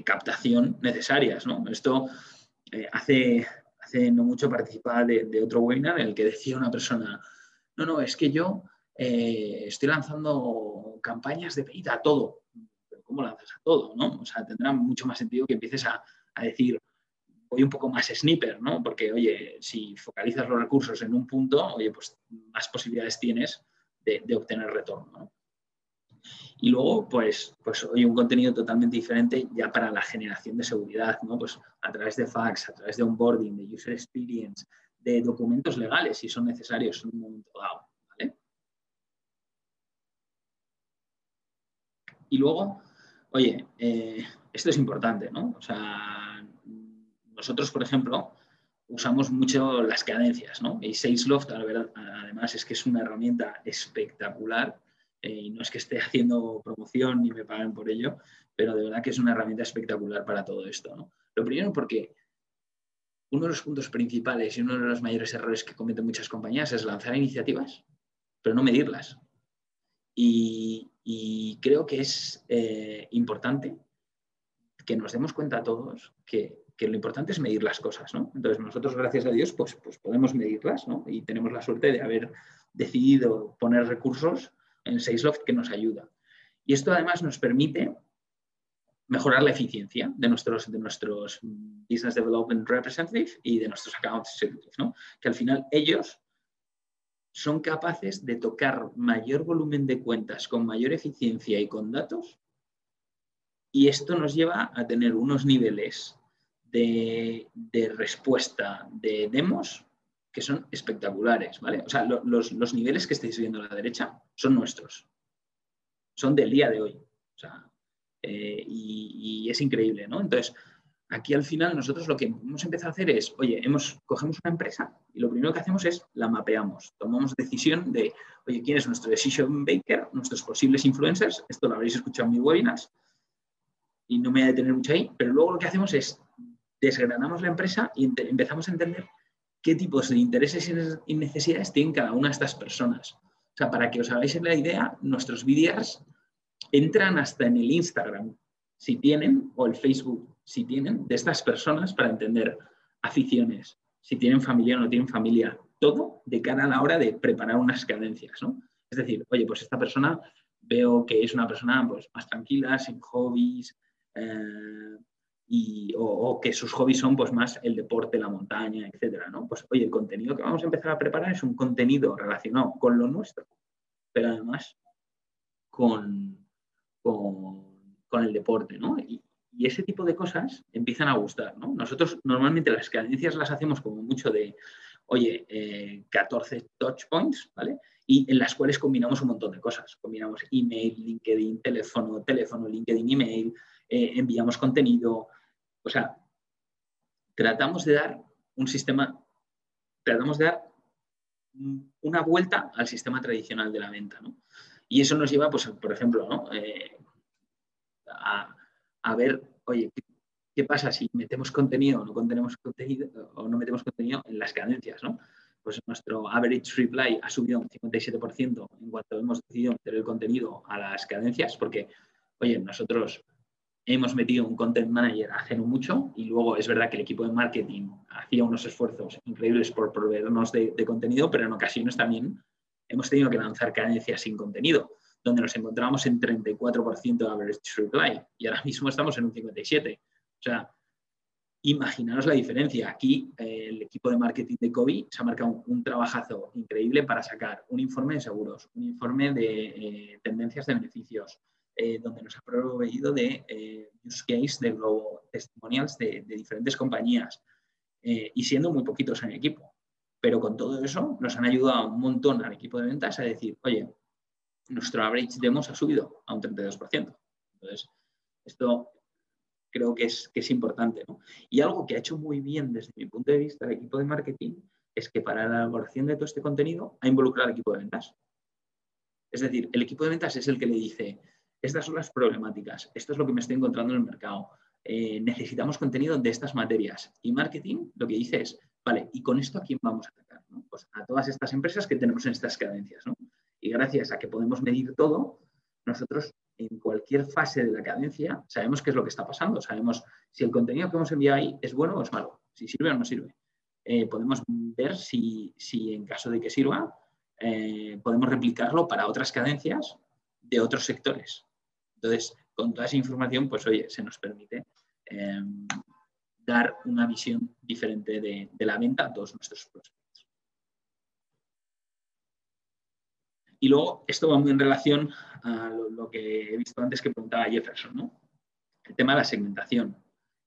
captación necesarias, ¿no? Esto eh, hace hace no mucho participaba de, otro webinar en el que decía una persona, no, no, es que yo eh, estoy lanzando campañas de paid a todo. Pero ¿cómo lanzas a todo? ¿no? O sea, tendrá mucho más sentido que empieces a, decir, voy un poco más sniper, ¿no? Porque, oye, si focalizas los recursos en un punto, oye, pues más posibilidades tienes de, obtener retorno. ¿no? Y luego, pues, pues hoy un contenido totalmente diferente ya para la generación de seguridad, ¿no? Pues a través de fax, a través de onboarding, de user experience, de documentos legales si son necesarios en un momento dado, ¿vale? Y luego, oye, eh, esto es importante, ¿no? O sea, nosotros, por ejemplo, usamos mucho las cadencias, ¿no? Y Salesloft, además, es que es una herramienta espectacular eh, y no es que esté haciendo promoción ni me paguen por ello, pero de verdad que es una herramienta espectacular para todo esto. Lo primero porque uno de los puntos principales y uno de los mayores errores que cometen muchas compañías es lanzar iniciativas, pero no medirlas. Y, creo que es eh, importante que nos demos cuenta todos que, lo importante es medir las cosas, Entonces nosotros, gracias a Dios, pues, pues podemos medirlas, Y tenemos la suerte de haber decidido poner recursos en Salesloft que nos ayuda. Y esto además nos permite mejorar la eficiencia de nuestros, de nuestros Business Development Representative y de nuestros Account Executive, ¿no? Que al final ellos son capaces de tocar mayor volumen de cuentas con mayor eficiencia y con datos y esto nos lleva a tener unos niveles de, respuesta de demos que son espectaculares, ¿vale? O sea, los, los, niveles que estáis viendo a la derecha son nuestros, son del día de hoy. O sea, eh, y, es increíble, ¿no? Entonces, aquí al final nosotros lo que hemos empezado a hacer es, oye, hemos, cogemos una empresa y lo primero que hacemos es la mapeamos, tomamos decisión de, oye, ¿quién es nuestro decision maker, nuestros posibles influencers? Esto lo habréis escuchado en mis webinars y no me voy a detener mucho ahí, pero luego lo que hacemos es desgranamos la empresa y empezamos a entender qué tipos de intereses y necesidades tienen cada una de estas personas. O sea, para que os hagáis la idea, nuestros vídeos entran hasta en el Instagram, si tienen, o el Facebook, si tienen, de estas personas para entender aficiones, si tienen familia o no tienen familia, todo de cara a la hora de preparar unas cadencias, ¿no? Es decir, oye, pues esta persona veo que es una persona pues, más tranquila, sin hobbies, eh, o, que sus hobbies son pues, más el deporte, la montaña, etcétera, ¿no? Pues oye, el contenido que vamos a empezar a preparar es un contenido relacionado con lo nuestro, pero además con, con, el deporte, ¿no? Y, ese tipo de cosas empiezan a gustar, ¿no? Nosotros normalmente las cadencias las hacemos como mucho de, oye, 14 eh, touch points, ¿vale? Y en las cuales combinamos un montón de cosas. Combinamos email, LinkedIn, teléfono, teléfono, LinkedIn, email, eh, enviamos contenido. O sea, tratamos de dar un sistema, tratamos de dar una vuelta al sistema tradicional de la venta, ¿no? Y eso nos lleva, pues, por ejemplo, ¿no? Eh, a, ver, oye, ¿qué, pasa si metemos contenido o no contenemos contenido o no metemos contenido en las cadencias, ¿no? Pues nuestro average reply ha subido un 57% en cuanto hemos decidido meter el contenido a las cadencias, porque, oye, nosotros hemos metido un content manager hace no mucho y luego es verdad que el equipo de marketing hacía unos esfuerzos increíbles por proveernos de, contenido, pero en ocasiones también hemos tenido que lanzar cadencias sin contenido, donde nos encontramos en 34% de average reply y ahora mismo estamos en un 57%. O sea, imaginaros la diferencia. Aquí eh, el equipo de marketing de COVID se ha marcado un, trabajazo increíble para sacar un informe de seguros, un informe de eh, tendencias de beneficios, eh, donde nos ha proveído de use case de globo testimonials de, diferentes compañías y siendo muy poquitos en el equipo. Pero con todo eso nos han ayudado un montón al equipo de ventas a decir, oye, nuestro average demos ha subido a un 32%. Entonces, esto creo que es, que es importante. Y algo que ha hecho muy bien desde mi punto de vista el equipo de marketing es que para la elaboración de todo este contenido ha involucrado al equipo de ventas. Es decir, el equipo de ventas es el que le dice, estas son las problemáticas, esto es lo que me estoy encontrando en el mercado, eh, necesitamos contenido de estas materias. Y marketing lo que dice es, Vale, ¿y con esto a quién vamos a atacar? Pues a todas estas empresas que tenemos en estas cadencias. Y gracias a que podemos medir todo, nosotros en cualquier fase de la cadencia sabemos qué es lo que está pasando, sabemos si el contenido que hemos enviado ahí es bueno o es malo, si sirve o no sirve. Eh, podemos ver si, en caso de que sirva, eh, podemos replicarlo para otras cadencias de otros sectores. Entonces, con toda esa información, pues oye, se nos permite eh, dar una visión diferente de, la venta a todos nuestros prospectos. Y luego, esto va muy en relación a lo, que he visto antes que preguntaba Jefferson, ¿no? El tema de la segmentación.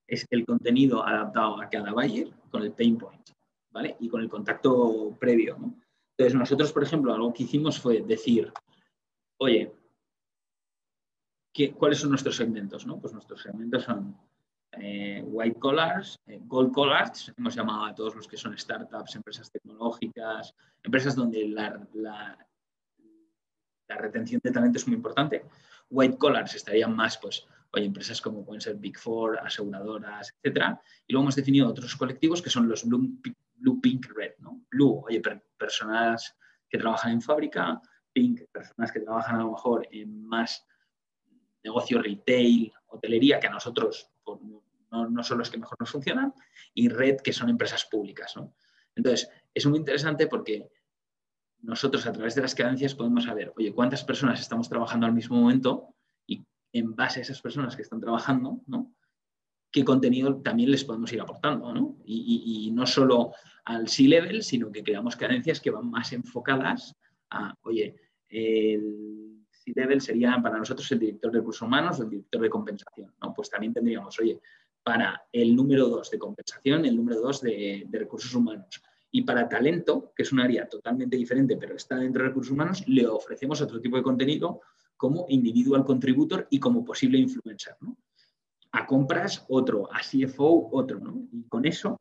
Es el contenido adaptado a cada buyer con el pain point, ¿vale? Y con el contacto previo, Entonces, nosotros, por ejemplo, algo que hicimos fue decir, oye, ¿cuáles son nuestros segmentos? Pues nuestros segmentos son eh, white collars, eh, gold collars, hemos llamado a todos los que son startups, empresas tecnológicas, empresas donde la, la, retención de talento es muy importante. White collars estarían más, pues, oye, empresas como pueden ser Big Four, aseguradoras, etcétera. Y luego hemos definido otros colectivos que son los blue, pink, red, ¿no? Blue, oye, personas que trabajan en fábrica, pink, personas que trabajan a lo mejor en más negocio retail, hotelería, que a nosotros no, son los que mejor nos funcionan, y red, que son empresas públicas. Entonces, es muy interesante porque nosotros a través de las cadencias podemos saber, oye, cuántas personas estamos trabajando al mismo momento y en base a esas personas que están trabajando, ¿no? qué contenido también les podemos ir aportando, ¿no? Y, no solo al C-level, sino que creamos cadencias que van más enfocadas a, oye, el C-level sería para nosotros el director de recursos humanos o el director de compensación, ¿no? Pues también tendríamos, oye, para el número dos de compensación, el número dos de, de recursos humanos. Y para talento, que es un área totalmente diferente, pero está dentro de recursos humanos, le ofrecemos otro tipo de contenido como individual contributor y como posible influencer. a compras otro, a CFO otro, ¿no? Y con eso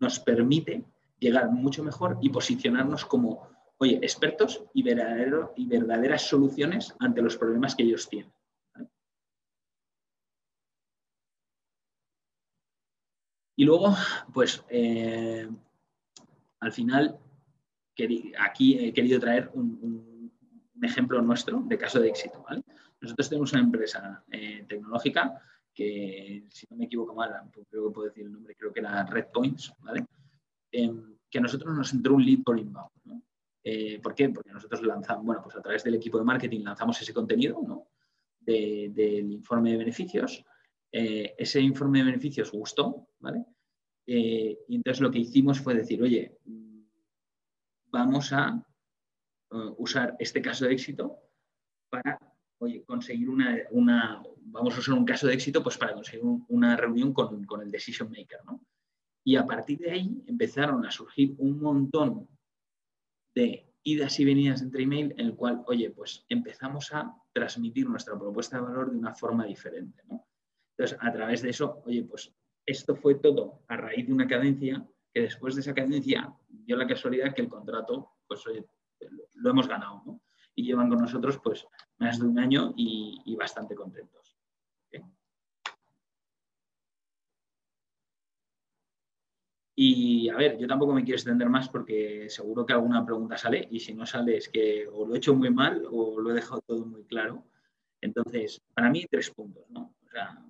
nos permite llegar mucho mejor y posicionarnos como, oye, expertos y, verdaderas soluciones ante los problemas que ellos tienen. Y luego, pues, eh, al final, aquí he querido traer un, ejemplo nuestro de caso de éxito. Nosotros tenemos una empresa eh, tecnológica que, si no me equivoco mal, creo que puedo decir el nombre, creo que era Red Points, ¿vale? Em, que a nosotros nos entró un lead por inbound. Eh, ¿Por qué? Porque nosotros lanzamos, bueno, pues a través del equipo de marketing lanzamos ese contenido ¿no? del informe de beneficios. Eh, ese informe de beneficios gustó, ¿vale? y entonces lo que hicimos fue decir, oye, vamos a usar este caso de éxito para oye, conseguir una, una, vamos a usar un caso de éxito pues para conseguir una reunión con, con, el decision maker, ¿no? Y a partir de ahí empezaron a surgir un montón de idas y venidas entre email en el cual, oye, pues empezamos a transmitir nuestra propuesta de valor de una forma diferente, ¿no? Entonces, a través de eso, oye, pues esto fue todo a raíz de una cadencia que después de esa cadencia dio la casualidad que el contrato, pues oye, lo hemos ganado, ¿no? y llevan con nosotros pues más de un año y, bastante contentos. Y a ver, yo tampoco me quiero extender más porque seguro que alguna pregunta sale y si no sale es que o lo he hecho muy mal o lo he dejado todo muy claro. Entonces, para mí tres puntos, ¿no?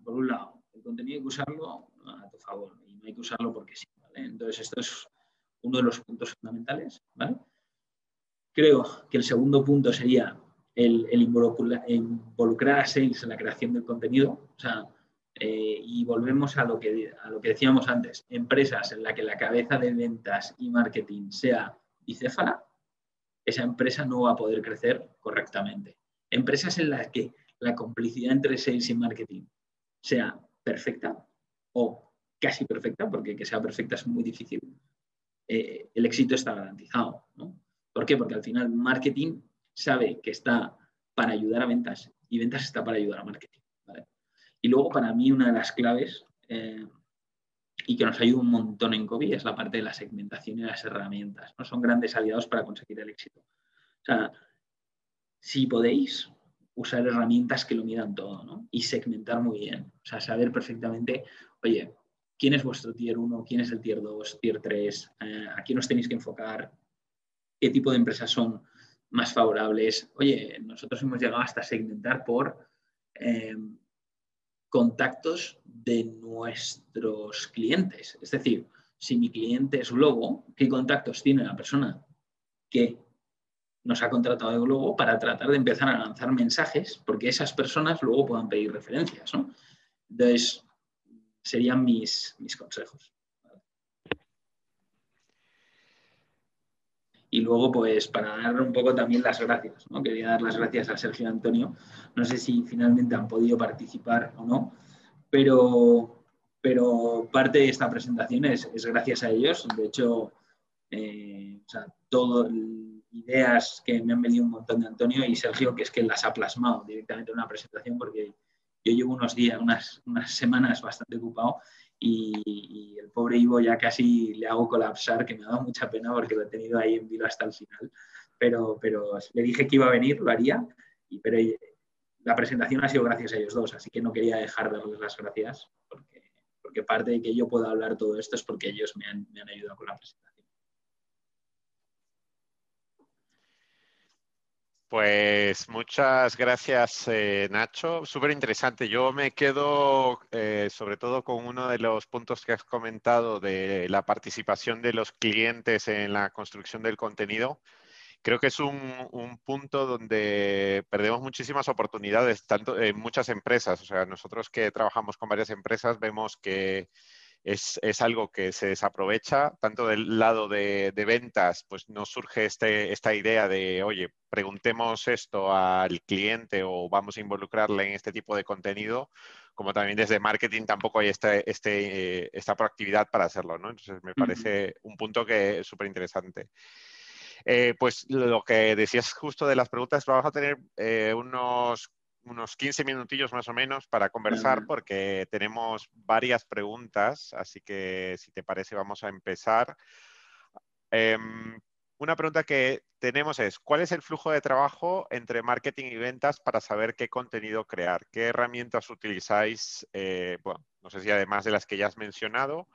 Por un lado, el contenido hay que usarlo a tu favor y no hay que usarlo porque sí, ¿vale? Entonces, esto es uno de los puntos fundamentales, ¿vale? Creo que el segundo punto sería el, involucrar, a sales en la creación del contenido. O sea, eh, y volvemos a lo, que, a lo que decíamos antes, empresas en las que la cabeza de ventas y marketing sea bicéfala, esa empresa no va a poder crecer correctamente. Empresas en las que la complicidad entre sales y marketing sea perfecta o casi perfecta, porque que sea perfecta es muy difícil, eh, el éxito está garantizado. ¿no? ¿Por qué? Porque al final marketing sabe que está para ayudar a ventas y ventas está para ayudar a marketing. Y luego para mí una de las claves eh, y que nos ayuda un montón en COVID es la parte de la segmentación y las herramientas. ¿no? Son grandes aliados para conseguir el éxito. O sea, si podéis usar herramientas que lo midan todo y segmentar muy bien. O sea, saber perfectamente, oye, quién es vuestro tier 1, quién es el tier 2, tier 3, eh, a quién os tenéis que enfocar, qué tipo de empresas son más favorables. Oye, nosotros hemos llegado hasta segmentar por eh, contactos de nuestros clientes. Es decir, si mi cliente es Globo, ¿qué contactos tiene la persona que nos ha contratado de Globo para tratar de empezar a lanzar mensajes? Porque esas personas luego puedan pedir referencias. ¿no? Entonces, serían mis, mis consejos. Y luego, pues, para dar un poco también las gracias, ¿no? Quería dar las gracias a Sergio Antonio. No sé si finalmente han podido participar o no, pero, pero parte de esta presentación es, es gracias a ellos. De hecho, eh, o ideas que me han venido un montón de Antonio y Sergio, que es que las ha plasmado directamente en una presentación, porque yo llevo unos días, unas, unas semanas bastante ocupado y, el pobre Ivo ya casi le hago colapsar, que me ha dado mucha pena porque lo he tenido ahí en vilo hasta el final, pero, pero le dije que iba a venir, lo haría, y, pero la presentación ha sido gracias a ellos dos, así que no quería dejar de darles las gracias, porque, porque parte de que yo pueda hablar todo esto es porque ellos me han, me han ayudado con la presentación. Pues muchas gracias, eh, Nacho. Súper interesante. Yo me quedo eh, sobre todo con uno de los puntos que has comentado de la participación de los clientes en la construcción del contenido. creo que es un, punto donde perdemos muchísimas oportunidades, tanto en muchas empresas. O sea, nosotros que trabajamos con varias empresas vemos que es, algo que se desaprovecha, tanto del lado de, ventas, pues no surge este, esta idea de, oye, preguntemos esto al cliente o vamos a involucrarle en este tipo de contenido, como también desde marketing tampoco hay este, este, eh, esta proactividad para hacerlo, ¿no? Entonces me parece un punto que es súper interesante. Eh, pues lo que decías justo de las preguntas, vamos a tener eh, unos, unos 15 minutillos más o menos para conversar porque tenemos varias preguntas, así que si te parece vamos a empezar. Em, una pregunta que tenemos es, ¿cuál es el flujo de trabajo entre marketing y ventas para saber qué contenido crear? ¿Qué herramientas utilizáis? Eh, bueno, no sé si además de las que ya has mencionado,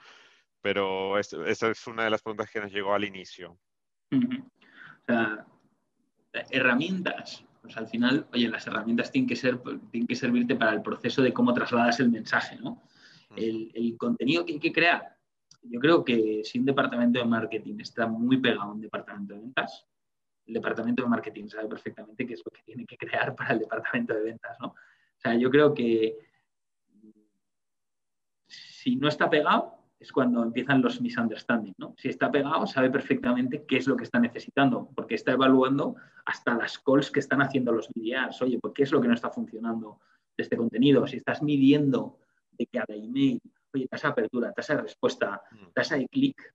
pero esta es una de las preguntas que nos llegó al inicio. O sea, herramientas. Pues al final, oye, las herramientas tienen que, ser, tienen que servirte para el proceso de cómo trasladas el mensaje, ¿no? El, contenido que hay que crear. Yo creo que si un departamento de marketing está muy pegado a un departamento de ventas, el departamento de marketing sabe perfectamente qué es lo que tiene que crear para el departamento de ventas, ¿no? O sea, yo creo que si no está pegado, es cuando empiezan los misunderstandings. ¿no? Si está pegado, sabe perfectamente qué es lo que está necesitando, porque está evaluando hasta las calls que están haciendo los BDRs. Oye, ¿por qué es lo que no está funcionando de este contenido? Si estás midiendo de cada email, oye, tasa de apertura, tasa de respuesta, mm. tasa de clic,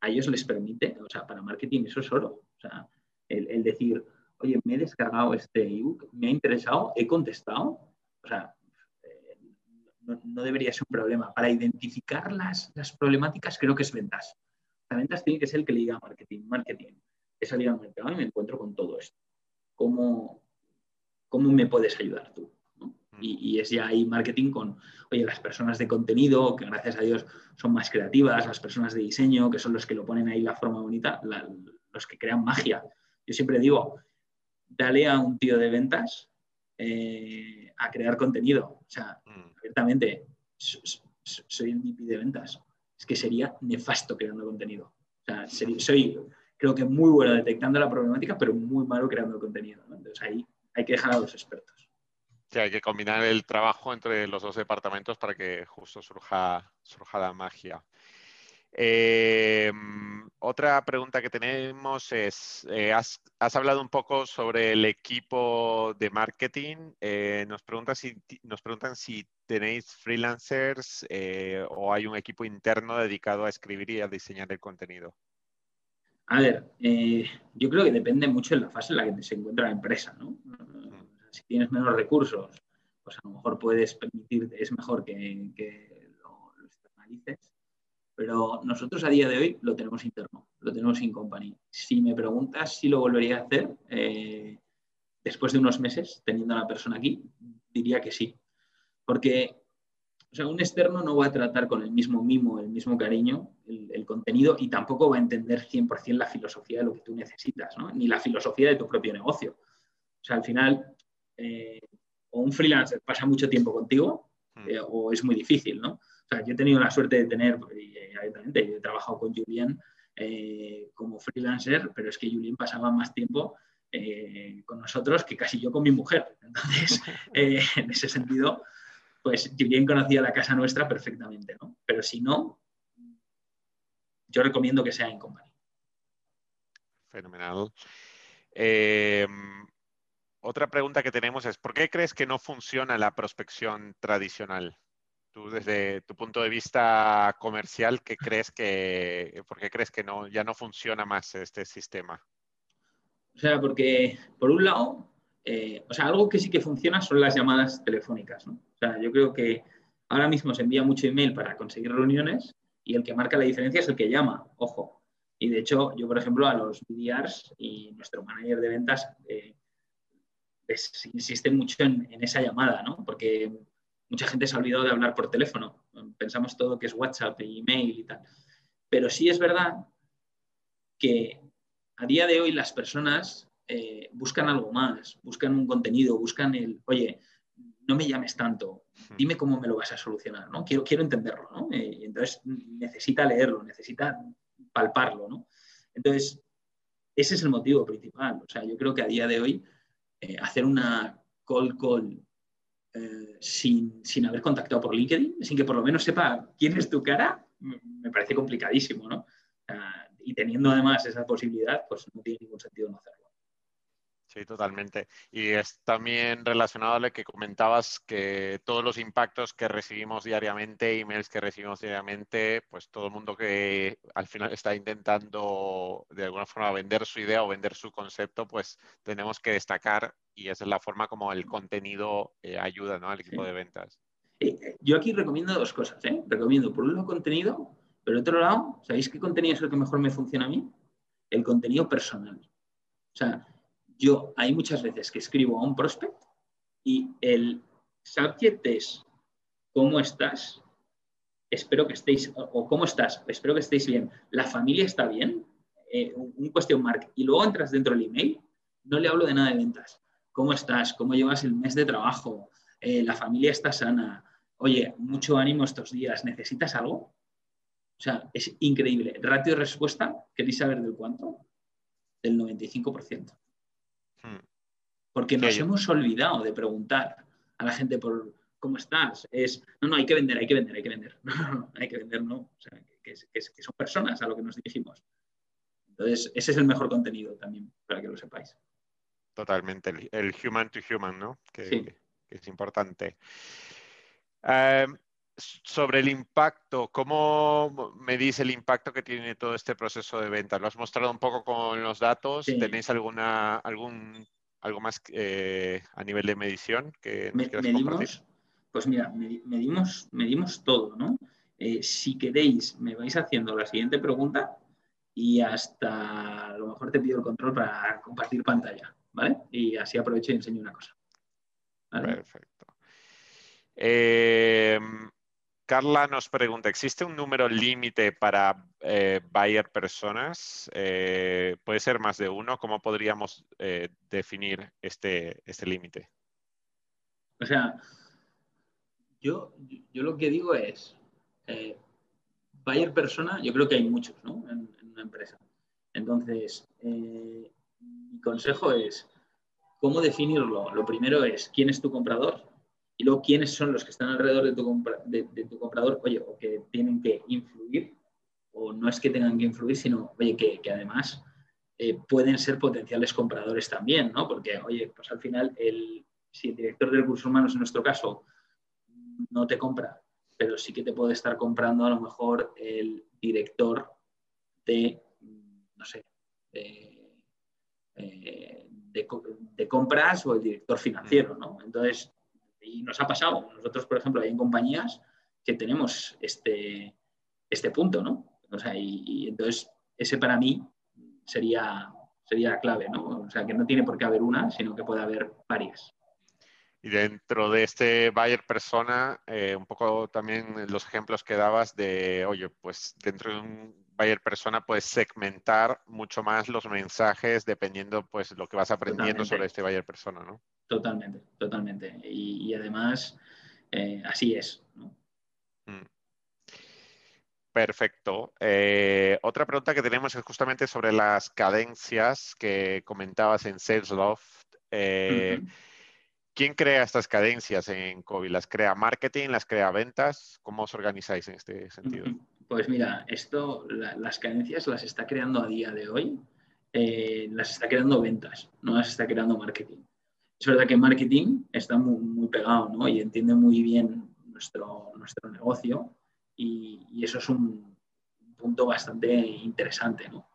a ellos les permite, o sea, para marketing eso es oro. O sea, el, el decir, oye, me he descargado este ebook, me ha interesado, he contestado. O sea, no, debería ser un problema. Para identificar las, problemáticas creo que es ventas. La ventas tiene que ser el que le diga marketing, marketing. He salido al mercado y me encuentro con todo esto. ¿Cómo, cómo me puedes ayudar tú? Mm. Y, es ya ahí marketing con, oye, las personas de contenido, que gracias a Dios son más creativas, las personas de diseño, que son los que lo ponen ahí la forma bonita, los que crean magia. Yo siempre digo, dale a un tío de ventas eh, a crear contenido. O sea, mm. Abiertamente, soy el VP de ventas. Es que sería nefasto creando contenido. O sea, soy, creo que muy bueno detectando la problemática, pero muy malo creando contenido. Entonces ahí hay que dejar a los expertos. Sí, hay que combinar el trabajo entre los dos departamentos para que justo surja, surja la magia. Eh, otra pregunta que tenemos es, eh, has, hablado un poco sobre el equipo de marketing. Eh, nos, preguntan si, nos preguntan si tenéis freelancers o hay un equipo interno dedicado a escribir y a diseñar el contenido. A ver, yo creo que depende mucho de la fase en la que se encuentra la empresa. ¿no? Si tienes menos recursos, pues a lo mejor puedes permitirte, es mejor que, que lo, lo externalices pero nosotros a día de hoy lo tenemos interno, lo tenemos sin company. Si me preguntas si lo volvería a hacer eh, después de unos meses, teniendo a la persona aquí, diría que sí. Porque o sea, un externo no va a tratar con el mismo mimo, el mismo cariño, el, contenido y tampoco va a entender 100% la filosofía de lo que tú necesitas, ¿no? ni la filosofía de tu propio negocio. O sea, al final, eh, o un freelancer pasa mucho tiempo contigo hmm. eh, o es muy difícil, ¿no? sea, yo he tenido la suerte de tener, eh, he trabajado con Julien eh, como freelancer, pero es que Julien pasaba más tiempo con nosotros que casi yo con mi mujer. Entonces, en ese sentido, pues Julien conocía la casa nuestra perfectamente, ¿no? Pero si no, yo recomiendo que sea en company. Fenomenal. otra pregunta que tenemos es, ¿por qué crees que no funciona la prospección tradicional? Tú desde tu punto de vista comercial, ¿qué crees que, ¿por qué crees que no, ya no funciona más este sistema? O sea, porque por un lado, eh, o sea, algo que sí que funciona son las llamadas telefónicas. ¿no? O sea, yo creo que ahora mismo se envía mucho email para conseguir reuniones y el que marca la diferencia es el que llama, ojo. Y de hecho, yo, por ejemplo, a los BDRs y nuestro manager de ventas eh, insisten mucho en, en, esa llamada, ¿no? Porque mucha gente se ha olvidado de hablar por teléfono. Pensamos todo que es WhatsApp, e email y tal. Pero sí es verdad que a día de hoy las personas eh, buscan algo más, buscan un contenido, buscan el, oye, no me llames tanto, dime cómo me lo vas a solucionar, ¿no? Quiero, quiero entenderlo, ¿no? Eh, y entonces necesita leerlo, necesita palparlo, ¿no? Entonces, ese es el motivo principal. O sea, yo creo que a día de hoy eh, hacer una call call eh, sin, haber contactado por LinkedIn, sin que por lo menos sepa quién es tu cara, me parece complicadísimo, ¿no? y teniendo además esa posibilidad, pues no tiene ningún sentido no hacerlo. Sí, totalmente. Y es también relacionado a lo que comentabas, que todos los impactos que recibimos diariamente, emails que recibimos diariamente, pues todo el mundo que al final está intentando de alguna forma vender su idea o vender su concepto, pues tenemos que destacar y esa es la forma como el contenido eh, ayuda ¿no? al equipo de ventas. Eh, yo aquí recomiendo dos cosas. ¿eh? Recomiendo por un lado contenido, pero por otro lado, ¿sabéis qué contenido es el que mejor me funciona a mí? El contenido personal. O sea, yo hay muchas veces que escribo a un prospect y el subject es ¿cómo estás? Espero que estéis, o ¿cómo estás? Espero que estéis bien. ¿La familia está bien? Eh, un question mark. Y luego entras dentro del email, no le hablo de nada de ventas. ¿Cómo estás? ¿Cómo llevas el mes de trabajo? Eh, ¿La familia está sana? Oye, mucho ánimo estos días. ¿Necesitas algo? O sea, es increíble. Ratio de respuesta, ¿queréis saber del cuánto? Del 95%. Hmm. Porque nos hemos olvidado de preguntar a la gente por cómo estás. Es, no, no, hay que vender, hay que vender, hay que vender. No, no, no, hay que vender, no. O sea, que, son personas a lo que nos dirigimos. Entonces, ese es el mejor contenido también, para que lo sepáis. Totalmente, el, human to human, ¿no? Que, es importante. Em, sobre el impacto, ¿cómo medís el impacto que tiene todo este proceso de venta? ¿Lo has mostrado un poco con los datos? ¿Tenéis alguna, algún, algo más eh, a nivel de medición que nos medimos, Pues mira, medimos, medimos todo, ¿no? Eh, si queréis, me vais haciendo la siguiente pregunta y hasta a lo mejor te pido el control para compartir pantalla, ¿vale? Y así aprovecho y enseño una cosa. Perfecto. Eh, Carla nos pregunta, ¿existe un número límite para eh, buyer personas? Eh, ¿Puede ser más de uno? ¿Cómo podríamos eh, definir este, este límite? O sea, yo, yo lo que digo es, buyer persona, yo creo que hay muchos ¿no? en, en una empresa. Entonces, mi consejo es, ¿cómo definirlo? Lo primero es, ¿quién es tu comprador? Y luego quiénes son los que están alrededor de tu, de, tu comprador, oye, o que tienen que influir, o no es que tengan que influir, sino, oye, que, además eh, pueden ser potenciales compradores también, ¿no? Porque, oye, pues al final, el, si el director de recursos humanos, en nuestro caso, no te compra, pero sí que te puede estar comprando a lo mejor el director de, no sé, de, eh, de compras o el director financiero, ¿no? Entonces, y nos ha pasado. Nosotros, por ejemplo, hay en compañías que tenemos este, este punto, ¿no? O sea, y, entonces ese para mí sería, sería clave, ¿no? O sea, que no tiene por qué haber una, sino que puede haber varias. Y dentro de este buyer persona, eh, un poco también los ejemplos que dabas de, oye, pues dentro de un buyer persona puedes segmentar mucho más los mensajes dependiendo pues lo que vas aprendiendo sobre este buyer persona, ¿no? Totalmente, totalmente. Y, además, eh, así es. Mm. Perfecto. Eh, otra pregunta que tenemos es justamente sobre las cadencias que comentabas en SalesLoft. Eh, ¿Quién crea estas cadencias en COVID? ¿Las crea marketing? ¿Las crea ventas? ¿Cómo os organizáis en este sentido? Pues mira, esto, las cadencias las está creando a día de hoy, las está creando ventas, no las está creando marketing. Es verdad que marketing está muy, pegado ¿no? y entiende muy bien nuestro, nuestro negocio y, eso es un punto bastante interesante. ¿no?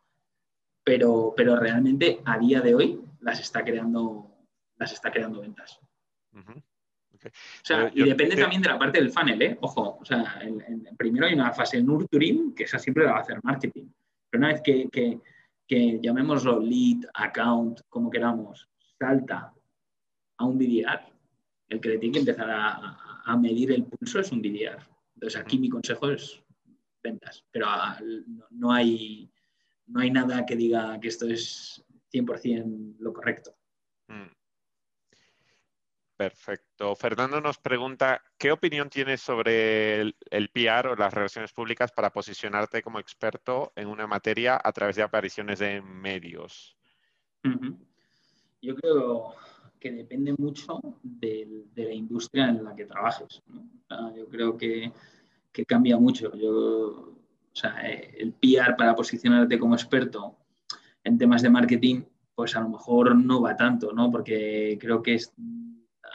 Pero, pero realmente a día de hoy las está creando, las está creando ventas. O sea, y depende también de la parte del funnel, ¿eh? Ojo, o sea, primero hay una fase nurturing, que esa siempre la va a hacer marketing. Pero una vez que, que, que llamémoslo lead, account, como queramos, salta a un BDR. El que le tiene que empezar a, medir el pulso es un BDR. Entonces aquí mi consejo es ventas, pero no, hay, no hay nada que diga que esto es 100% lo correcto. Mm. Perfecto. Fernando nos pregunta, ¿qué opinión tienes sobre el, PR o las relaciones públicas para posicionarte como experto en una materia a través de apariciones de medios? Yo creo que depende mucho de, la industria en la que trabajes. yo creo que, cambia mucho. Yo, el PR para posicionarte como experto en temas de marketing, pues a lo mejor no va tanto, ¿no? Porque creo que es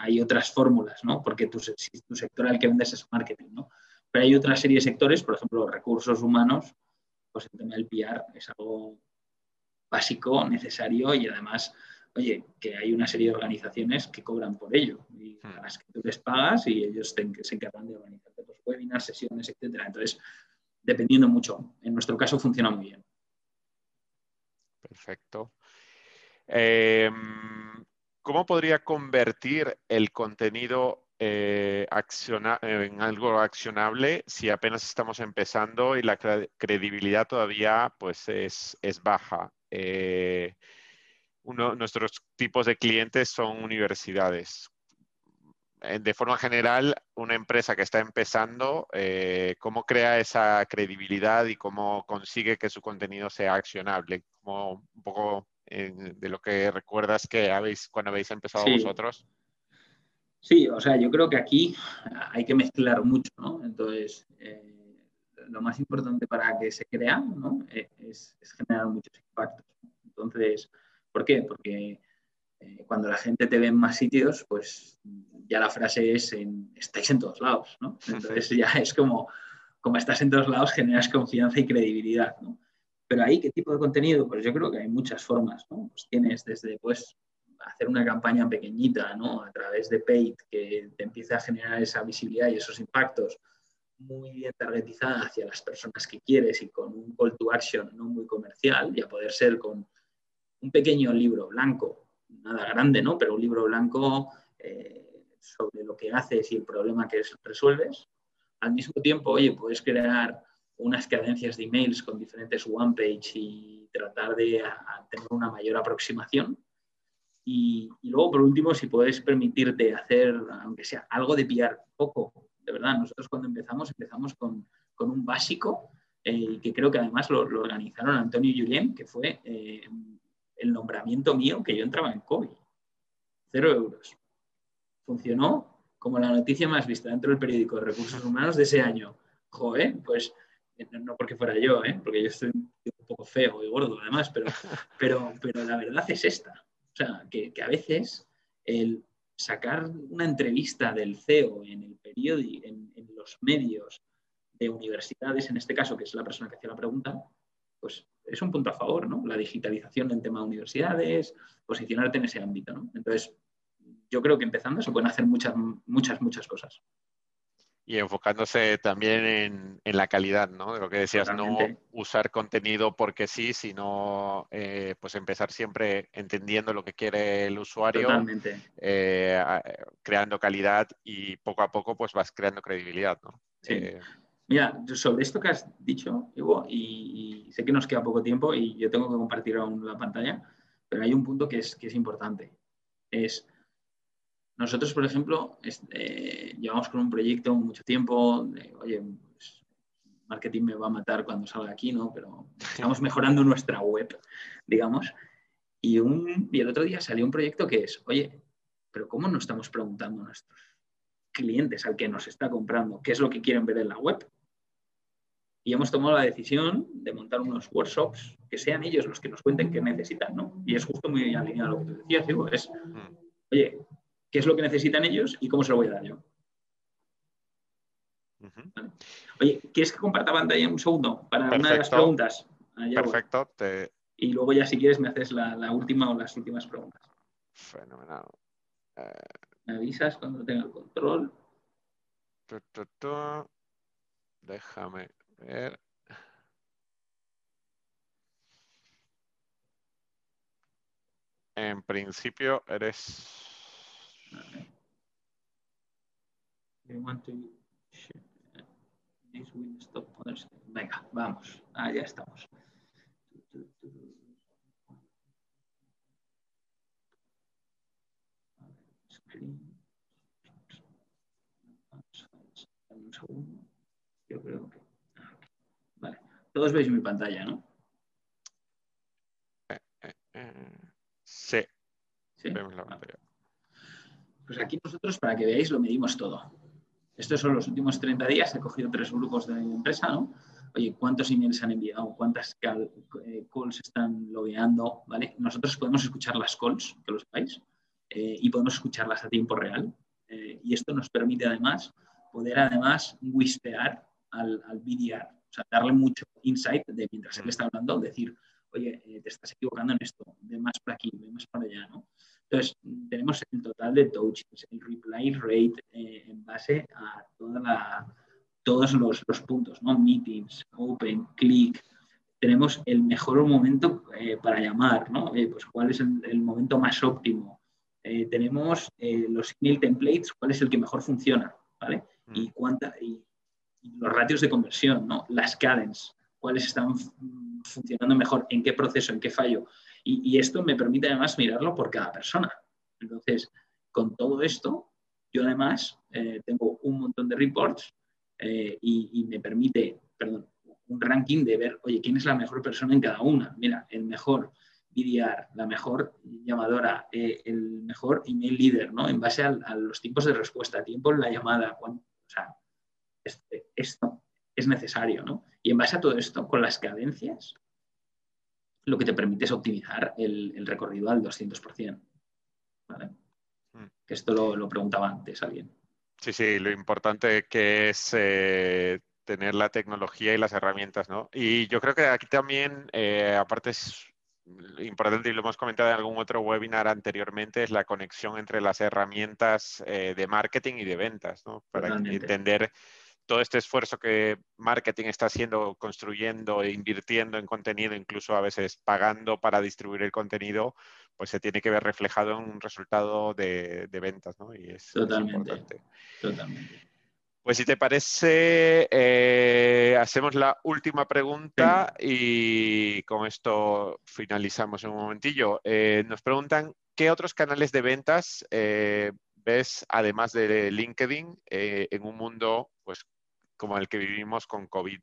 hay otras fórmulas, ¿no? Porque tu, tu sector al que vendes es marketing, ¿no? Pero hay otra serie de sectores, por ejemplo, recursos humanos, pues el tema del PR es algo básico, necesario y además, oye, que hay una serie de organizaciones que cobran por ello y hmm. a las que tú les pagas y ellos se encargan de organizar los webinars, sesiones, etcétera. Entonces, dependiendo mucho. En nuestro caso funciona muy bien. Perfecto. Em, ¿Cómo podría convertir el contenido eh, en algo accionable si apenas estamos empezando y la credibilidad todavía pues, es, baja? Eh, nuestros tipos de clientes son universidades. De forma general, una empresa que está empezando, eh, ¿cómo crea esa credibilidad y cómo consigue que su contenido sea accionable? Como un poco de lo que recuerdas que habéis cuando habéis empezado vosotros? Sí, o sea, yo creo que aquí hay que mezclar mucho, ¿no? Entonces, eh, lo más importante para que se crea, ¿no? Eh, es, generar muchos impactos. Entonces, ¿por qué? Porque eh, cuando la gente te ve en más sitios, pues ya la frase es estáis en todos lados, ¿no? Entonces ya es como, como estás en todos lados, generas confianza y credibilidad, ¿no? Pero ahí, ¿qué tipo de contenido? Pues yo creo que hay muchas formas, ¿no? Pues tienes desde, pues, hacer una campaña pequeñita, ¿no? A través de paid que te empiece a generar esa visibilidad y esos impactos muy bien targetizada hacia las personas que quieres y con un call to action no muy comercial, y a poder ser con un pequeño libro blanco, nada grande, ¿no? Pero un libro blanco eh, sobre lo que haces y el problema que resuelves. Al mismo tiempo, oye, puedes crear unas cadencias de emails con diferentes one page y tratar de tener una mayor aproximación. Y, luego, por último, si puedes permitirte hacer, aunque sea algo de pillar poco, de verdad, nosotros cuando empezamos, empezamos con, un básico, eh, que creo que además lo, organizaron Antonio y Julien, que fue eh, el nombramiento mío que yo entraba en COVID. Cero euros. Funcionó como la noticia más vista dentro del periódico de recursos humanos de ese año. Joder, pues no porque fuera yo, ¿eh? porque yo estoy un poco feo y gordo además, pero, pero, pero la verdad es esta. O sea, que, a veces el sacar una entrevista del CEO en el periódico, en, los medios de universidades, en este caso, que es la persona que hacía la pregunta, pues es un punto a favor, ¿no? La digitalización en tema de universidades, posicionarte en ese ámbito, ¿no? Entonces, yo creo que empezando se pueden hacer muchas, muchas, muchas cosas y enfocándose también en, la calidad, ¿no? De lo que decías, no usar contenido porque sí, sino eh, pues empezar siempre entendiendo lo que quiere el usuario, eh, creando calidad y poco a poco pues vas creando credibilidad, ¿no? Eh, Mira, sobre esto que has dicho, Hugo, y, sé que nos queda poco tiempo y yo tengo que compartir aún la pantalla, pero hay un punto que es, que es importante. Es nosotros, por ejemplo, eh, llevamos con un proyecto mucho tiempo, oye, pues, marketing me va a matar cuando salga aquí, ¿no? Pero estamos mejorando nuestra web, digamos. Y, un, y el otro día salió un proyecto que es, oye, pero ¿cómo no estamos preguntando a nuestros clientes, al que nos está comprando, qué es lo que quieren ver en la web? Y hemos tomado la decisión de montar unos workshops que sean ellos los que nos cuenten qué necesitan, ¿no? Y es justo muy alineado a lo que tú decías, digo, es, mm. oye, qué es lo que necesitan ellos y cómo se lo voy a dar yo. Oye, ¿quieres que comparta pantalla un segundo para una de las preguntas? Perfecto. Y luego ya si quieres me haces la, última o las últimas preguntas. Fenomenal. Eh, me avisas cuando tenga el control. Déjame ver. En principio eres Uh, Venga, vamos. Ah, ya estamos. Un. Yo creo que. Vale. Todos veis mi pantalla, ¿no? Sí. ¿Sí? Pues aquí nosotros, para que veáis, lo medimos todo. Estos son los últimos 30 días. He cogido tres grupos de empresa, ¿no? Oye, ¿cuántos emails han enviado? ¿Cuántas eh, calls están logueando? ¿Vale? Nosotros podemos escuchar las calls, que lo sepáis, eh, y podemos escucharlas a tiempo real. Eh, y esto nos permite además poder además whispear al, al BDR, o sea, darle mucho insight de mientras él está hablando, decir, oye, eh, te estás equivocando en esto, ve más para aquí, ve más para allá, ¿no? Entonces, tenemos el total de touches, el reply rate eh, en base a toda la- todos los, los puntos, ¿no? Meetings, open, click. Tenemos el mejor momento eh, para llamar, ¿no? Eh, pues cuál es el, el momento más óptimo. Eh, tenemos los email templates, cuál es el que mejor funciona, ¿vale? Y, cuánta, y, y los ratios de conversión, ¿no? Las cadence, cuáles están mm, funcionando mejor, en qué proceso, en qué fallo. Y, esto me permite además mirarlo por cada persona. Entonces, con todo esto, yo además eh, tengo un montón de reports eh, y, me permite, perdón, un ranking de ver, oye, quién es la mejor persona en cada una. Mira, el mejor BDR, la mejor llamadora, eh, el mejor email leader, ¿no? En base a, los tiempos de respuesta, tiempo en la llamada, cuán- o sea, este- esto es necesario, ¿no? Y en base a todo esto, con las cadencias, lo que te permite es optimizar el, el recorrido al 200%. ¿vale? Mm. Que esto lo, lo preguntaba antes alguien. Sí, sí, lo importante que es eh, tener la tecnología y las herramientas, ¿no? Y yo creo que aquí también, eh, aparte es importante y lo hemos comentado en algún otro webinar anteriormente, es la conexión entre las herramientas eh, de marketing y de ventas, ¿no? Para Totalmente. entender todo este esfuerzo que marketing está haciendo, construyendo e invirtiendo en contenido, incluso a veces pagando para distribuir el contenido, pues se tiene que ver reflejado en un resultado de, de ventas, ¿no? Y es, es Totalmente. importante. Totalmente. Pues si te parece, eh, hacemos la última pregunta y con esto finalizamos en un momentillo. Eh, nos preguntan, ¿qué otros canales de ventas eh, ves, además de LinkedIn, en un mundo pues, como el que vivimos con COVID?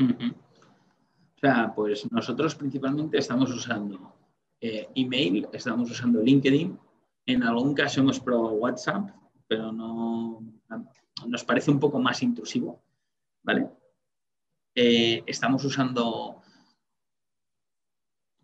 O sea, pues nosotros principalmente estamos usando eh, email, estamos usando LinkedIn, en algún caso hemos probado WhatsApp, pero no nos parece un poco más intrusivo, ¿vale? Eh, estamos usando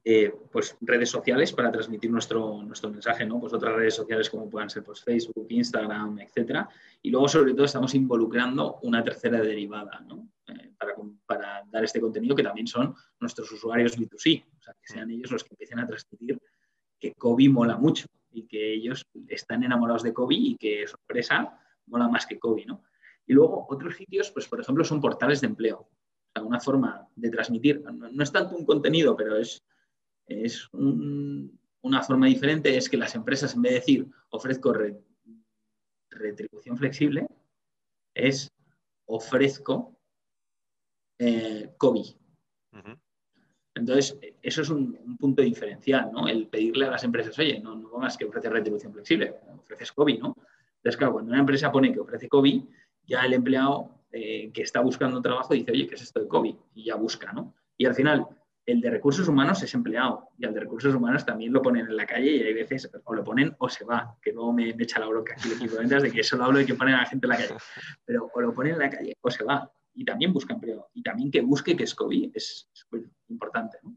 eh, pues redes sociales para transmitir nuestro, nuestro mensaje, ¿no? Pues otras redes sociales como puedan ser pues, Facebook, Instagram, etcétera. Y luego, sobre todo, estamos involucrando una tercera derivada, ¿no? Eh, para, para, dar este contenido que también son nuestros usuarios B2C, o sea, que sean ellos los que empiecen a transmitir que Kobe mola mucho y que ellos están enamorados de Kobe y que su empresa mola más que Kobe, ¿no? Y luego otros sitios, pues por ejemplo, son portales de empleo. O sea, una forma de transmitir, no, no es tanto un contenido, pero es, es un, una forma diferente, es que las empresas, en vez de decir ofrezco re, retribución flexible, es ofrezco eh. Uh -huh. Entonces, eso es un, un, punto diferencial, ¿no? El pedirle a las empresas, oye, no, no pongas que ofreces retribución flexible, ofreces COVID, ¿no? Entonces, claro, cuando una empresa pone que ofrece COVID, ya el empleado eh, que está buscando trabajo dice, oye, ¿qué es esto de COVID? Y ya busca, ¿no? Y al final, el de recursos humanos es empleado y al de recursos humanos también lo ponen en la calle y hay veces o lo ponen o se va, que luego me, me echa la bronca aquí de ventas de que solo hablo de que ponen a la gente en la calle. Pero o lo ponen en la calle o se va y también busca empleo. Y también que busque que es COVID es súper importante. ¿no?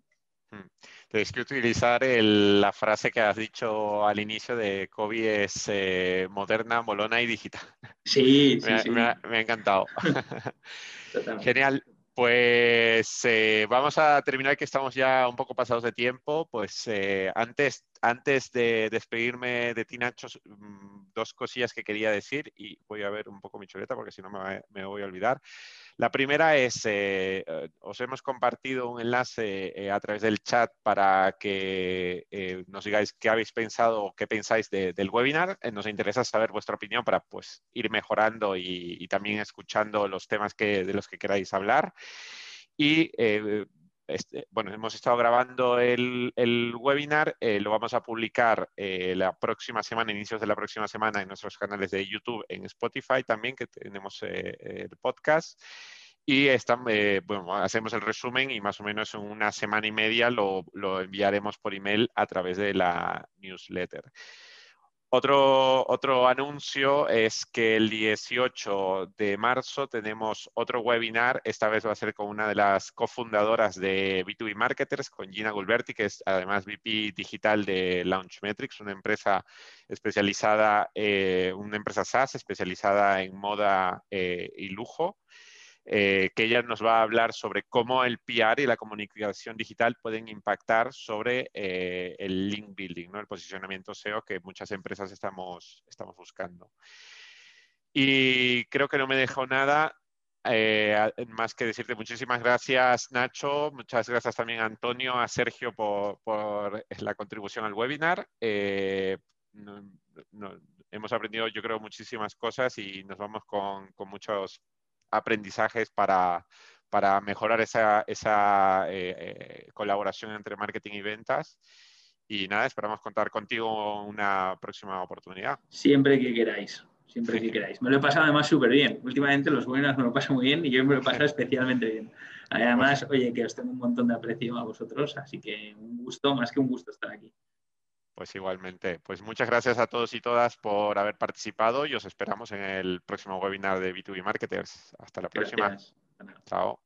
Tenéis que utilizar el, la frase que has dicho al inicio de COVID es eh, moderna, molona y digital. Sí, sí, me, sí. Me, ha, me, ha, encantado. Genial. Pues eh, vamos a terminar que estamos ya un poco pasados de tiempo. Pues eh, antes, antes de despedirme de ti, Nacho, mm, dos cosillas que quería decir y voy a ver un poco mi chuleta porque si no me, me, voy a olvidar. La primera es, eh, os hemos compartido un enlace eh, a través del chat para que eh, nos digáis qué habéis pensado o qué pensáis de, del webinar. Eh, nos interesa saber vuestra opinión para pues, ir mejorando y, y también escuchando los temas que, de los que queráis hablar. Y eh, este, bueno, hemos estado grabando el, el webinar, eh, lo vamos a publicar eh, la próxima semana, inicios de la próxima semana, en nuestros canales de YouTube, en Spotify también, que tenemos eh, el podcast. Y eh, bueno, hacemos el resumen y más o menos en una semana y media lo, lo enviaremos por email a través de la newsletter. Otro, otro anuncio es que el 18 de marzo tenemos otro webinar. Esta vez va a ser con una de las cofundadoras de B2B Marketers, con Gina Gulberti, que es además VP digital de Launchmetrics, una empresa especializada, eh, una empresa SaaS especializada en moda eh, y lujo. Eh, que ella nos va a hablar sobre cómo el PR y la comunicación digital pueden impactar sobre eh, el link building, ¿no? el posicionamiento SEO que muchas empresas estamos, estamos buscando. Y creo que no me dejo nada. Eh, más que decirte muchísimas gracias Nacho, muchas gracias también a Antonio, a Sergio por, por la contribución al webinar. hemos aprendido yo creo muchísimas cosas y nos vamos con, con muchos aprendizajes para, para mejorar esa, esa eh, eh, colaboración entre marketing y ventas. Y nada, esperamos contar contigo una próxima oportunidad. Siempre que queráis, siempre que queráis. Me lo he pasado además súper bien. Últimamente los buenos me lo paso muy bien y yo me lo he pasado especialmente bien. Además, oye, que os tengo un montón de aprecio a vosotros, así que un gusto, más que un gusto estar aquí. Pues igualmente. Pues muchas gracias a todos y todas por haber participado y os esperamos en el próximo webinar de B2B Marketers. Hasta la próxima. Chao.